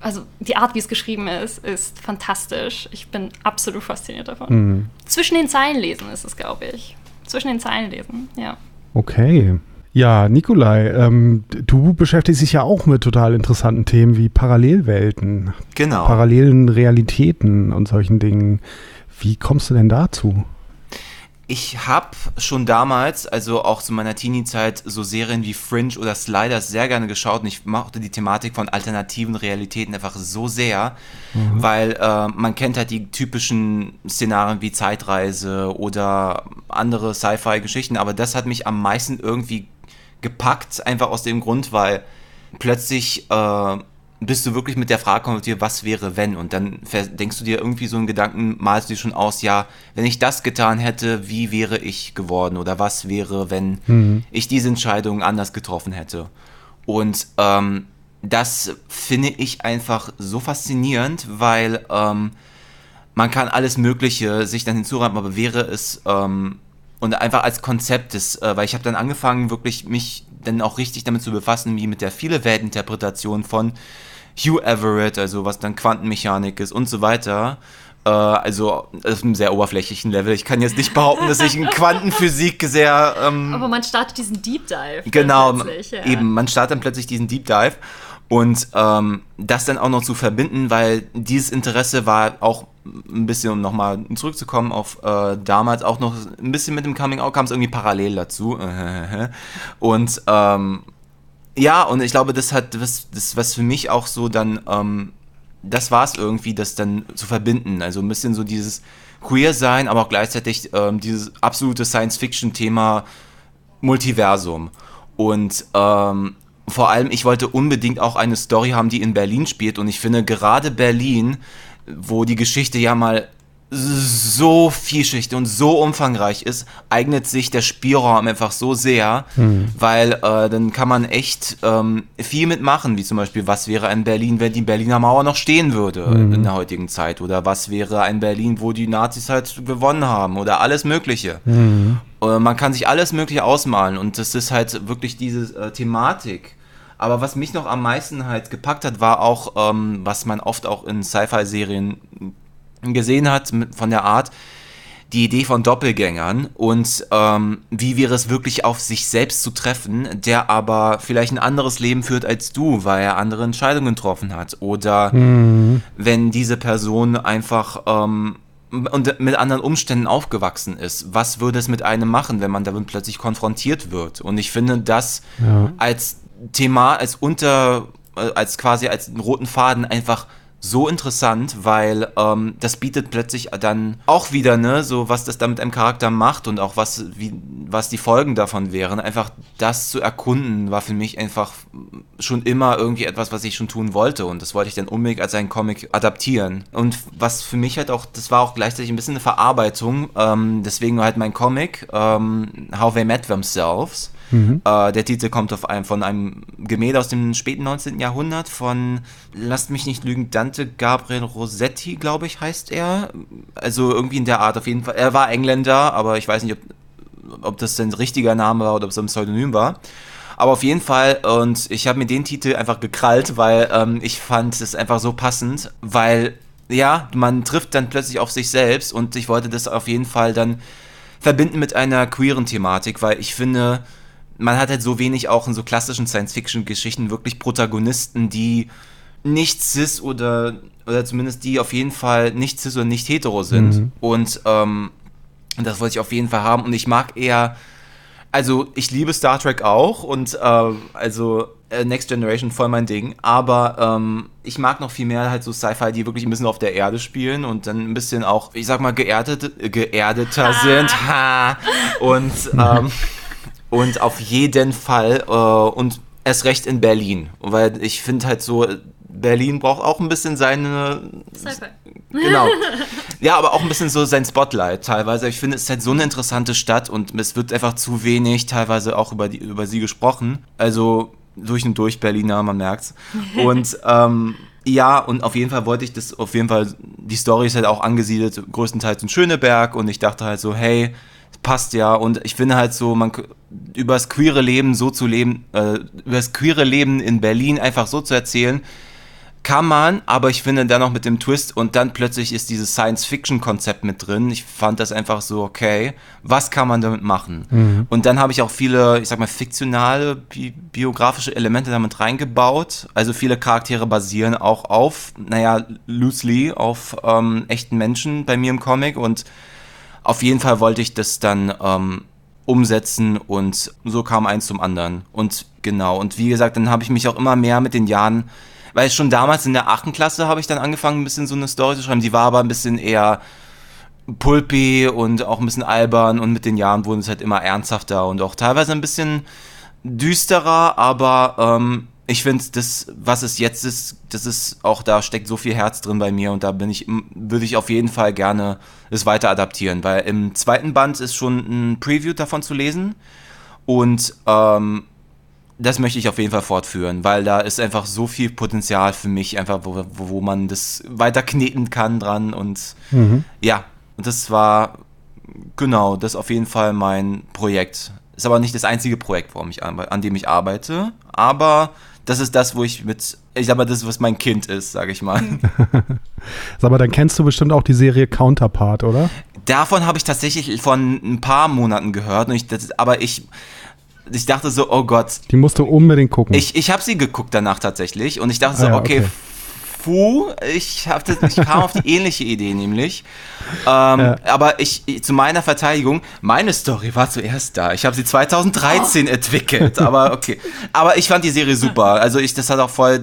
also die Art, wie es geschrieben ist, ist fantastisch. Ich bin absolut fasziniert davon. Mhm. Zwischen den Zeilen lesen ist es, glaube ich. Zwischen den Zeilen lesen, ja. Okay. Ja, Nikolai, ähm, du beschäftigst dich ja auch mit total interessanten Themen wie Parallelwelten. Genau. Parallelen Realitäten und solchen Dingen. Wie kommst du denn dazu? Ich habe schon damals, also auch zu meiner Teenie-Zeit, so Serien wie Fringe oder Sliders sehr gerne geschaut und ich mochte die Thematik von alternativen Realitäten einfach so sehr, mhm. weil äh, man kennt halt die typischen Szenarien wie Zeitreise oder andere Sci-Fi-Geschichten, aber das hat mich am meisten irgendwie gepackt, einfach aus dem Grund, weil plötzlich äh, bist du wirklich mit der Frage konfrontiert, was wäre, wenn? Und dann denkst du dir irgendwie so einen Gedanken, malst du dir schon aus, ja, wenn ich das getan hätte, wie wäre ich geworden? Oder was wäre, wenn mhm. ich diese Entscheidung anders getroffen hätte? Und ähm, das finde ich einfach so faszinierend, weil ähm, man kann alles Mögliche sich dann hinzureiben, aber wäre es ähm, und einfach als Konzept ist, äh, weil ich habe dann angefangen, wirklich mich dann auch richtig damit zu befassen, wie mit der viele Weltinterpretation von Hugh Everett, also was dann Quantenmechanik ist und so weiter. Äh, also auf einem sehr oberflächlichen Level. Ich kann jetzt nicht behaupten, dass ich in Quantenphysik sehr. Ähm, Aber man startet diesen Deep Dive. Genau, ja. eben. Man startet dann plötzlich diesen Deep Dive. Und ähm, das dann auch noch zu verbinden, weil dieses Interesse war auch ein bisschen, um nochmal zurückzukommen auf äh, damals, auch noch ein bisschen mit dem Coming Out kam es irgendwie parallel dazu. Und ähm, ja, und ich glaube, das hat das, das was für mich auch so dann, ähm, das war es irgendwie, das dann zu verbinden. Also ein bisschen so dieses Queer sein, aber auch gleichzeitig ähm, dieses absolute Science-Fiction-Thema Multiversum. Und ähm, vor allem, ich wollte unbedingt auch eine Story haben, die in Berlin spielt. Und ich finde gerade Berlin, wo die Geschichte ja mal so vielschichtig und so umfangreich ist, eignet sich der Spielraum einfach so sehr, mhm. weil äh, dann kann man echt ähm, viel mitmachen, wie zum Beispiel, was wäre ein Berlin, wenn die Berliner Mauer noch stehen würde mhm. in der heutigen Zeit oder was wäre ein Berlin, wo die Nazis halt gewonnen haben oder alles Mögliche. Mhm. Äh, man kann sich alles Mögliche ausmalen und das ist halt wirklich diese äh, Thematik. Aber was mich noch am meisten halt gepackt hat, war auch, ähm, was man oft auch in Sci-Fi-Serien gesehen hat von der Art, die Idee von Doppelgängern und ähm, wie wäre es wirklich auf sich selbst zu treffen, der aber vielleicht ein anderes Leben führt als du, weil er andere Entscheidungen getroffen hat. Oder mhm. wenn diese Person einfach ähm, und mit anderen Umständen aufgewachsen ist. Was würde es mit einem machen, wenn man damit plötzlich konfrontiert wird? Und ich finde das ja. als Thema, als unter, äh, als quasi als roten Faden einfach so interessant, weil ähm, das bietet plötzlich dann auch wieder, ne, so was das da mit einem Charakter macht und auch was, wie, was die Folgen davon wären. Einfach das zu erkunden, war für mich einfach schon immer irgendwie etwas, was ich schon tun wollte und das wollte ich dann unbedingt als einen Comic adaptieren. Und was für mich halt auch, das war auch gleichzeitig ein bisschen eine Verarbeitung, ähm, deswegen halt mein Comic, ähm, How They Met Themselves Mhm. Äh, der Titel kommt einem, von einem Gemälde aus dem späten 19. Jahrhundert von, lasst mich nicht lügen, Dante Gabriel Rossetti, glaube ich, heißt er. Also irgendwie in der Art auf jeden Fall. Er war Engländer, aber ich weiß nicht, ob, ob das sein richtiger Name war oder ob es ein Pseudonym war. Aber auf jeden Fall, und ich habe mir den Titel einfach gekrallt, weil ähm, ich fand es einfach so passend, weil ja, man trifft dann plötzlich auf sich selbst und ich wollte das auf jeden Fall dann verbinden mit einer queeren Thematik, weil ich finde, man hat halt so wenig auch in so klassischen Science-Fiction-Geschichten wirklich Protagonisten, die nicht cis oder, oder zumindest die auf jeden Fall nicht cis oder nicht hetero sind. Mhm. Und ähm, das wollte ich auf jeden Fall haben. Und ich mag eher, also ich liebe Star Trek auch und äh, also äh, Next Generation voll mein Ding, aber ähm, ich mag noch viel mehr halt so Sci-Fi, die wirklich ein bisschen auf der Erde spielen und dann ein bisschen auch, ich sag mal, geerdet, geerdeter sind. Ha. Und ähm, und auf jeden Fall äh, und erst recht in Berlin, weil ich finde halt so, Berlin braucht auch ein bisschen seine. Sci-Fi. Genau. Ja, aber auch ein bisschen so sein Spotlight teilweise. Ich finde, es ist halt so eine interessante Stadt und es wird einfach zu wenig teilweise auch über, die, über sie gesprochen. Also durch und durch Berliner, man merkt's. Und ähm, ja, und auf jeden Fall wollte ich das, auf jeden Fall, die Story ist halt auch angesiedelt, größtenteils in Schöneberg und ich dachte halt so, hey, passt ja und ich finde halt so, man über das queere Leben so zu leben, äh, über das queere Leben in Berlin einfach so zu erzählen, kann man, aber ich finde dann noch mit dem Twist und dann plötzlich ist dieses Science-Fiction-Konzept mit drin. Ich fand das einfach so, okay, was kann man damit machen? Mhm. Und dann habe ich auch viele, ich sag mal, fiktionale, bi biografische Elemente damit reingebaut. Also viele Charaktere basieren auch auf, naja, loosely auf ähm, echten Menschen bei mir im Comic und auf jeden Fall wollte ich das dann ähm, umsetzen und so kam eins zum anderen. Und genau, und wie gesagt, dann habe ich mich auch immer mehr mit den Jahren weil schon damals in der achten Klasse habe ich dann angefangen, ein bisschen so eine Story zu schreiben. Die war aber ein bisschen eher pulpy und auch ein bisschen albern und mit den Jahren wurden es halt immer ernsthafter und auch teilweise ein bisschen düsterer, aber ähm, ich finde, das, was es jetzt ist, das ist auch, da steckt so viel Herz drin bei mir und da bin ich, würde ich auf jeden Fall gerne es weiter adaptieren, weil im zweiten Band ist schon ein Preview davon zu lesen und ähm, das möchte ich auf jeden Fall fortführen, weil da ist einfach so viel Potenzial für mich, einfach wo, wo, man das weiter kneten kann dran und mhm. ja, und das war genau, das ist auf jeden Fall mein Projekt. Ist aber nicht das einzige Projekt, an dem ich arbeite, aber das ist das, wo ich mit, ich sag mal, das ist, was mein Kind ist, sage ich mal. sag mal, dann kennst du bestimmt auch die Serie Counterpart, oder? Davon habe ich tatsächlich von ein paar Monaten gehört, ich, das, aber ich ich dachte so, oh Gott. Die musst du unbedingt gucken. Ich, ich habe sie geguckt danach tatsächlich und ich dachte so, ah, ja, okay, okay, Fu, ich, hab das, ich kam auf die ähnliche Idee nämlich. Ähm, ja. Aber ich, zu meiner Verteidigung, meine Story war zuerst da. Ich habe sie 2013 oh. entwickelt, aber okay. Aber ich fand die Serie super. Also ich, das hat auch voll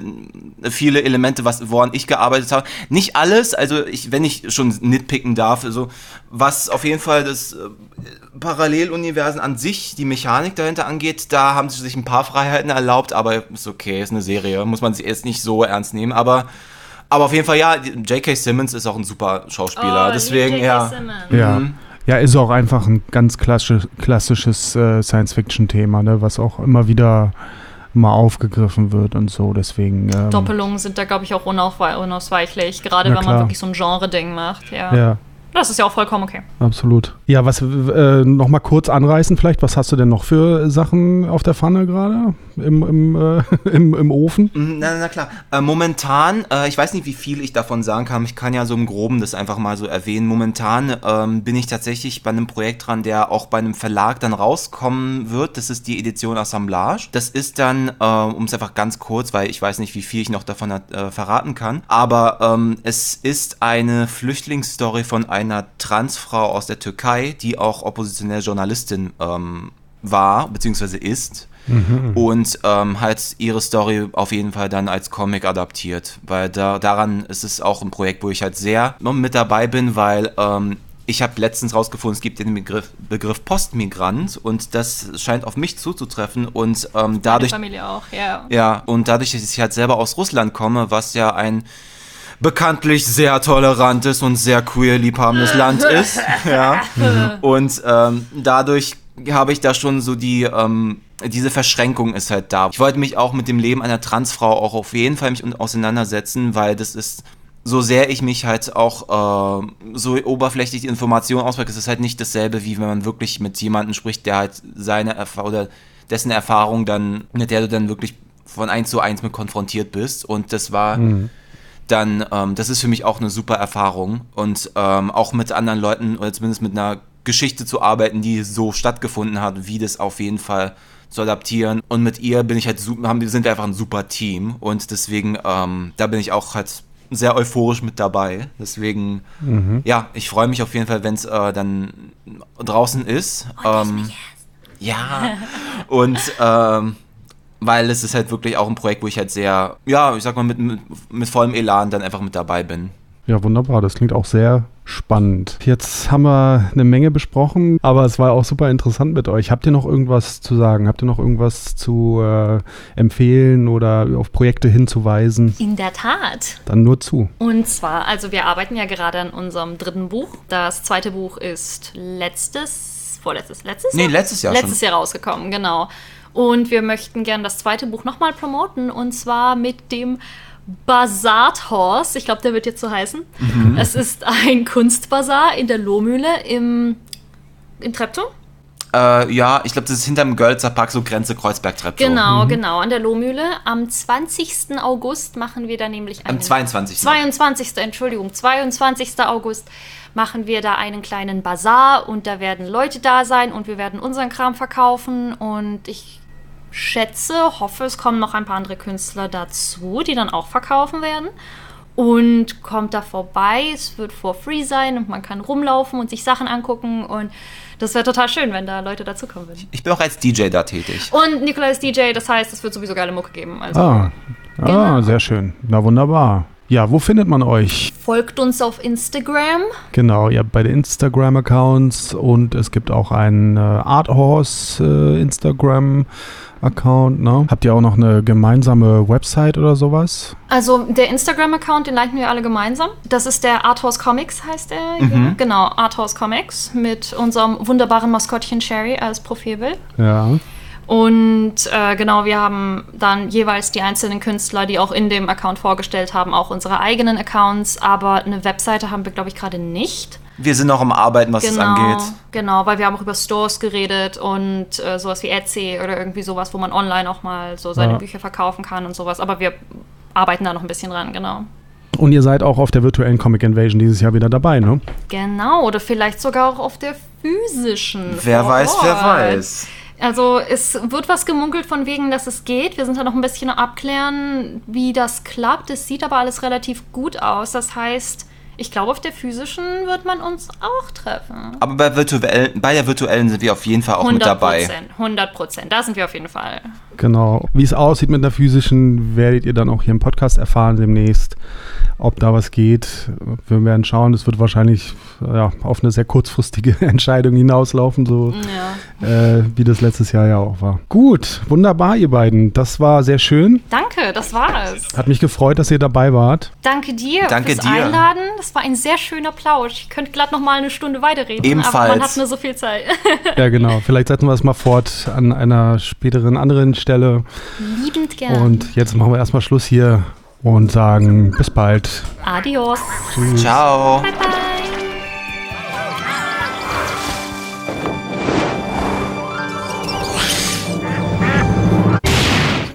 viele Elemente, was, woran ich gearbeitet habe. Nicht alles, also ich, wenn ich schon nitpicken darf, also was auf jeden Fall das äh, Paralleluniversen an sich, die Mechanik dahinter angeht, da haben sie sich ein paar Freiheiten erlaubt, aber ist okay, ist eine Serie, muss man sie jetzt nicht so ernst nehmen, aber aber auf jeden Fall, ja, J.K. Simmons ist auch ein super Schauspieler. Oh, Deswegen, ja. Ja. Mhm. Ja, ist auch einfach ein ganz klassisch, klassisches äh, Science-Fiction-Thema, ne, was auch immer wieder mal aufgegriffen wird und so. Deswegen. Ähm, Doppelungen sind da, glaube ich, auch unausweichlich, gerade wenn man wirklich so ein Genre-Ding macht. Ja. ja. Das ist ja auch vollkommen okay. Absolut. Ja, was äh, noch mal kurz anreißen vielleicht. Was hast du denn noch für Sachen auf der Pfanne gerade im, im, äh, im, im, Ofen? Mhm, na, na klar. Äh, momentan, äh, ich weiß nicht, wie viel ich davon sagen kann. Ich kann ja so im Groben das einfach mal so erwähnen. Momentan ähm, bin ich tatsächlich bei einem Projekt dran, der auch bei einem Verlag dann rauskommen wird. Das ist die Edition Assemblage. Das ist dann, äh, um es einfach ganz kurz, weil ich weiß nicht, wie viel ich noch davon äh, verraten kann. Aber ähm, es ist eine Flüchtlingsstory von einem einer Transfrau aus der Türkei, die auch oppositionelle Journalistin ähm, war, beziehungsweise ist. Mhm. Und ähm, halt ihre Story auf jeden Fall dann als Comic adaptiert. Weil da, daran ist es auch ein Projekt, wo ich halt sehr mit dabei bin, weil ähm, ich habe letztens rausgefunden, es gibt den Begriff, Begriff Postmigrant und das scheint auf mich zuzutreffen und ähm, dadurch. Meine Familie auch, ja. Ja, und dadurch, dass ich halt selber aus Russland komme, was ja ein bekanntlich sehr tolerantes und sehr queer liebhabendes Land ist. Ja. Und ähm, dadurch habe ich da schon so die, ähm, diese Verschränkung ist halt da. Ich wollte mich auch mit dem Leben einer Transfrau auch auf jeden Fall mich auseinandersetzen, weil das ist so sehr ich mich halt auch äh, so oberflächlich die Informationen ausspreche, ist es halt nicht dasselbe, wie wenn man wirklich mit jemandem spricht, der halt seine Erfahrung oder dessen Erfahrung dann, mit der du dann wirklich von eins zu eins mit konfrontiert bist. Und das war mhm. Dann, ähm, das ist für mich auch eine super Erfahrung. Und ähm, auch mit anderen Leuten oder zumindest mit einer Geschichte zu arbeiten, die so stattgefunden hat, wie das auf jeden Fall zu adaptieren. Und mit ihr bin ich halt, haben, sind wir einfach ein super Team. Und deswegen, ähm, da bin ich auch halt sehr euphorisch mit dabei. Deswegen, mhm. ja, ich freue mich auf jeden Fall, wenn es äh, dann draußen ist. Ähm, ja, und ähm, weil es ist halt wirklich auch ein Projekt, wo ich halt sehr, ja, ich sag mal, mit, mit, mit vollem Elan dann einfach mit dabei bin. Ja, wunderbar. Das klingt auch sehr spannend. Jetzt haben wir eine Menge besprochen, aber es war auch super interessant mit euch. Habt ihr noch irgendwas zu sagen? Habt ihr noch irgendwas zu äh, empfehlen oder auf Projekte hinzuweisen? In der Tat. Dann nur zu. Und zwar, also wir arbeiten ja gerade an unserem dritten Buch. Das zweite Buch ist letztes, vorletztes, letztes Jahr? Nee, letztes Jahr Letztes schon. Jahr rausgekommen, genau. Und wir möchten gerne das zweite Buch nochmal promoten und zwar mit dem Bazart Horse, ich glaube, der wird jetzt so heißen. Mhm. Es ist ein Kunstbazar in der Lohmühle im, in Treptow. Äh, ja, ich glaube, das ist hinterm Gölzer Park, so Grenze Kreuzberg-Treptow. Genau, mhm. genau, an der Lohmühle. Am 20. August machen wir da nämlich einen... Am 22. 22. Entschuldigung, 22. August machen wir da einen kleinen Bazar und da werden Leute da sein und wir werden unseren Kram verkaufen und ich schätze, hoffe, es kommen noch ein paar andere Künstler dazu, die dann auch verkaufen werden. Und kommt da vorbei, es wird for free sein und man kann rumlaufen und sich Sachen angucken und das wäre total schön, wenn da Leute dazukommen würden. Ich bin auch als DJ da tätig. Und Nikola ist DJ, das heißt, es wird sowieso geile Mucke geben. Also, ah, ah genau. sehr schön. Na wunderbar. Ja, wo findet man euch? Folgt uns auf Instagram. Genau, ihr habt beide Instagram-Accounts und es gibt auch einen äh, Arthorse äh, Instagram. Account, ne? Habt ihr auch noch eine gemeinsame Website oder sowas? Also der Instagram-Account, den leiten wir alle gemeinsam. Das ist der Arthouse Comics, heißt er. Mhm. Ja. Genau, Arthouse Comics mit unserem wunderbaren Maskottchen Sherry als Profilbild. Ja. Und äh, genau, wir haben dann jeweils die einzelnen Künstler, die auch in dem Account vorgestellt haben, auch unsere eigenen Accounts, aber eine Webseite haben wir, glaube ich, gerade nicht. Wir sind noch am Arbeiten, was genau, es angeht. Genau, weil wir haben auch über Stores geredet und äh, sowas wie Etsy oder irgendwie sowas, wo man online auch mal so seine ja. Bücher verkaufen kann und sowas. Aber wir arbeiten da noch ein bisschen dran, genau. Und ihr seid auch auf der virtuellen Comic Invasion dieses Jahr wieder dabei, ne? Genau, oder vielleicht sogar auch auf der physischen. Wer weiß, wer weiß. Also es wird was gemunkelt von wegen, dass es geht. Wir sind da noch ein bisschen abklären, wie das klappt. Es sieht aber alles relativ gut aus. Das heißt, ich glaube, auf der physischen wird man uns auch treffen. Aber bei, virtuell, bei der virtuellen sind wir auf jeden Fall auch mit dabei. 100 Prozent, da sind wir auf jeden Fall. Genau. Wie es aussieht mit der physischen, werdet ihr dann auch hier im Podcast erfahren demnächst ob da was geht. Wir werden schauen. Es wird wahrscheinlich ja, auf eine sehr kurzfristige Entscheidung hinauslaufen, so ja. äh, wie das letztes Jahr ja auch war. Gut, wunderbar, ihr beiden. Das war sehr schön. Danke, das war es. Hat mich gefreut, dass ihr dabei wart. Danke dir Danke fürs dir. Einladen. Das war ein sehr schöner Plausch. Ich könnte glatt noch mal eine Stunde weiterreden, Ebenfalls. aber man hat nur so viel Zeit. ja, genau. Vielleicht setzen wir es mal fort an einer späteren anderen Stelle. Liebend gerne. Und jetzt machen wir erstmal Schluss hier und sagen bis bald. Adios. Tschüss. Ciao. Bye bye.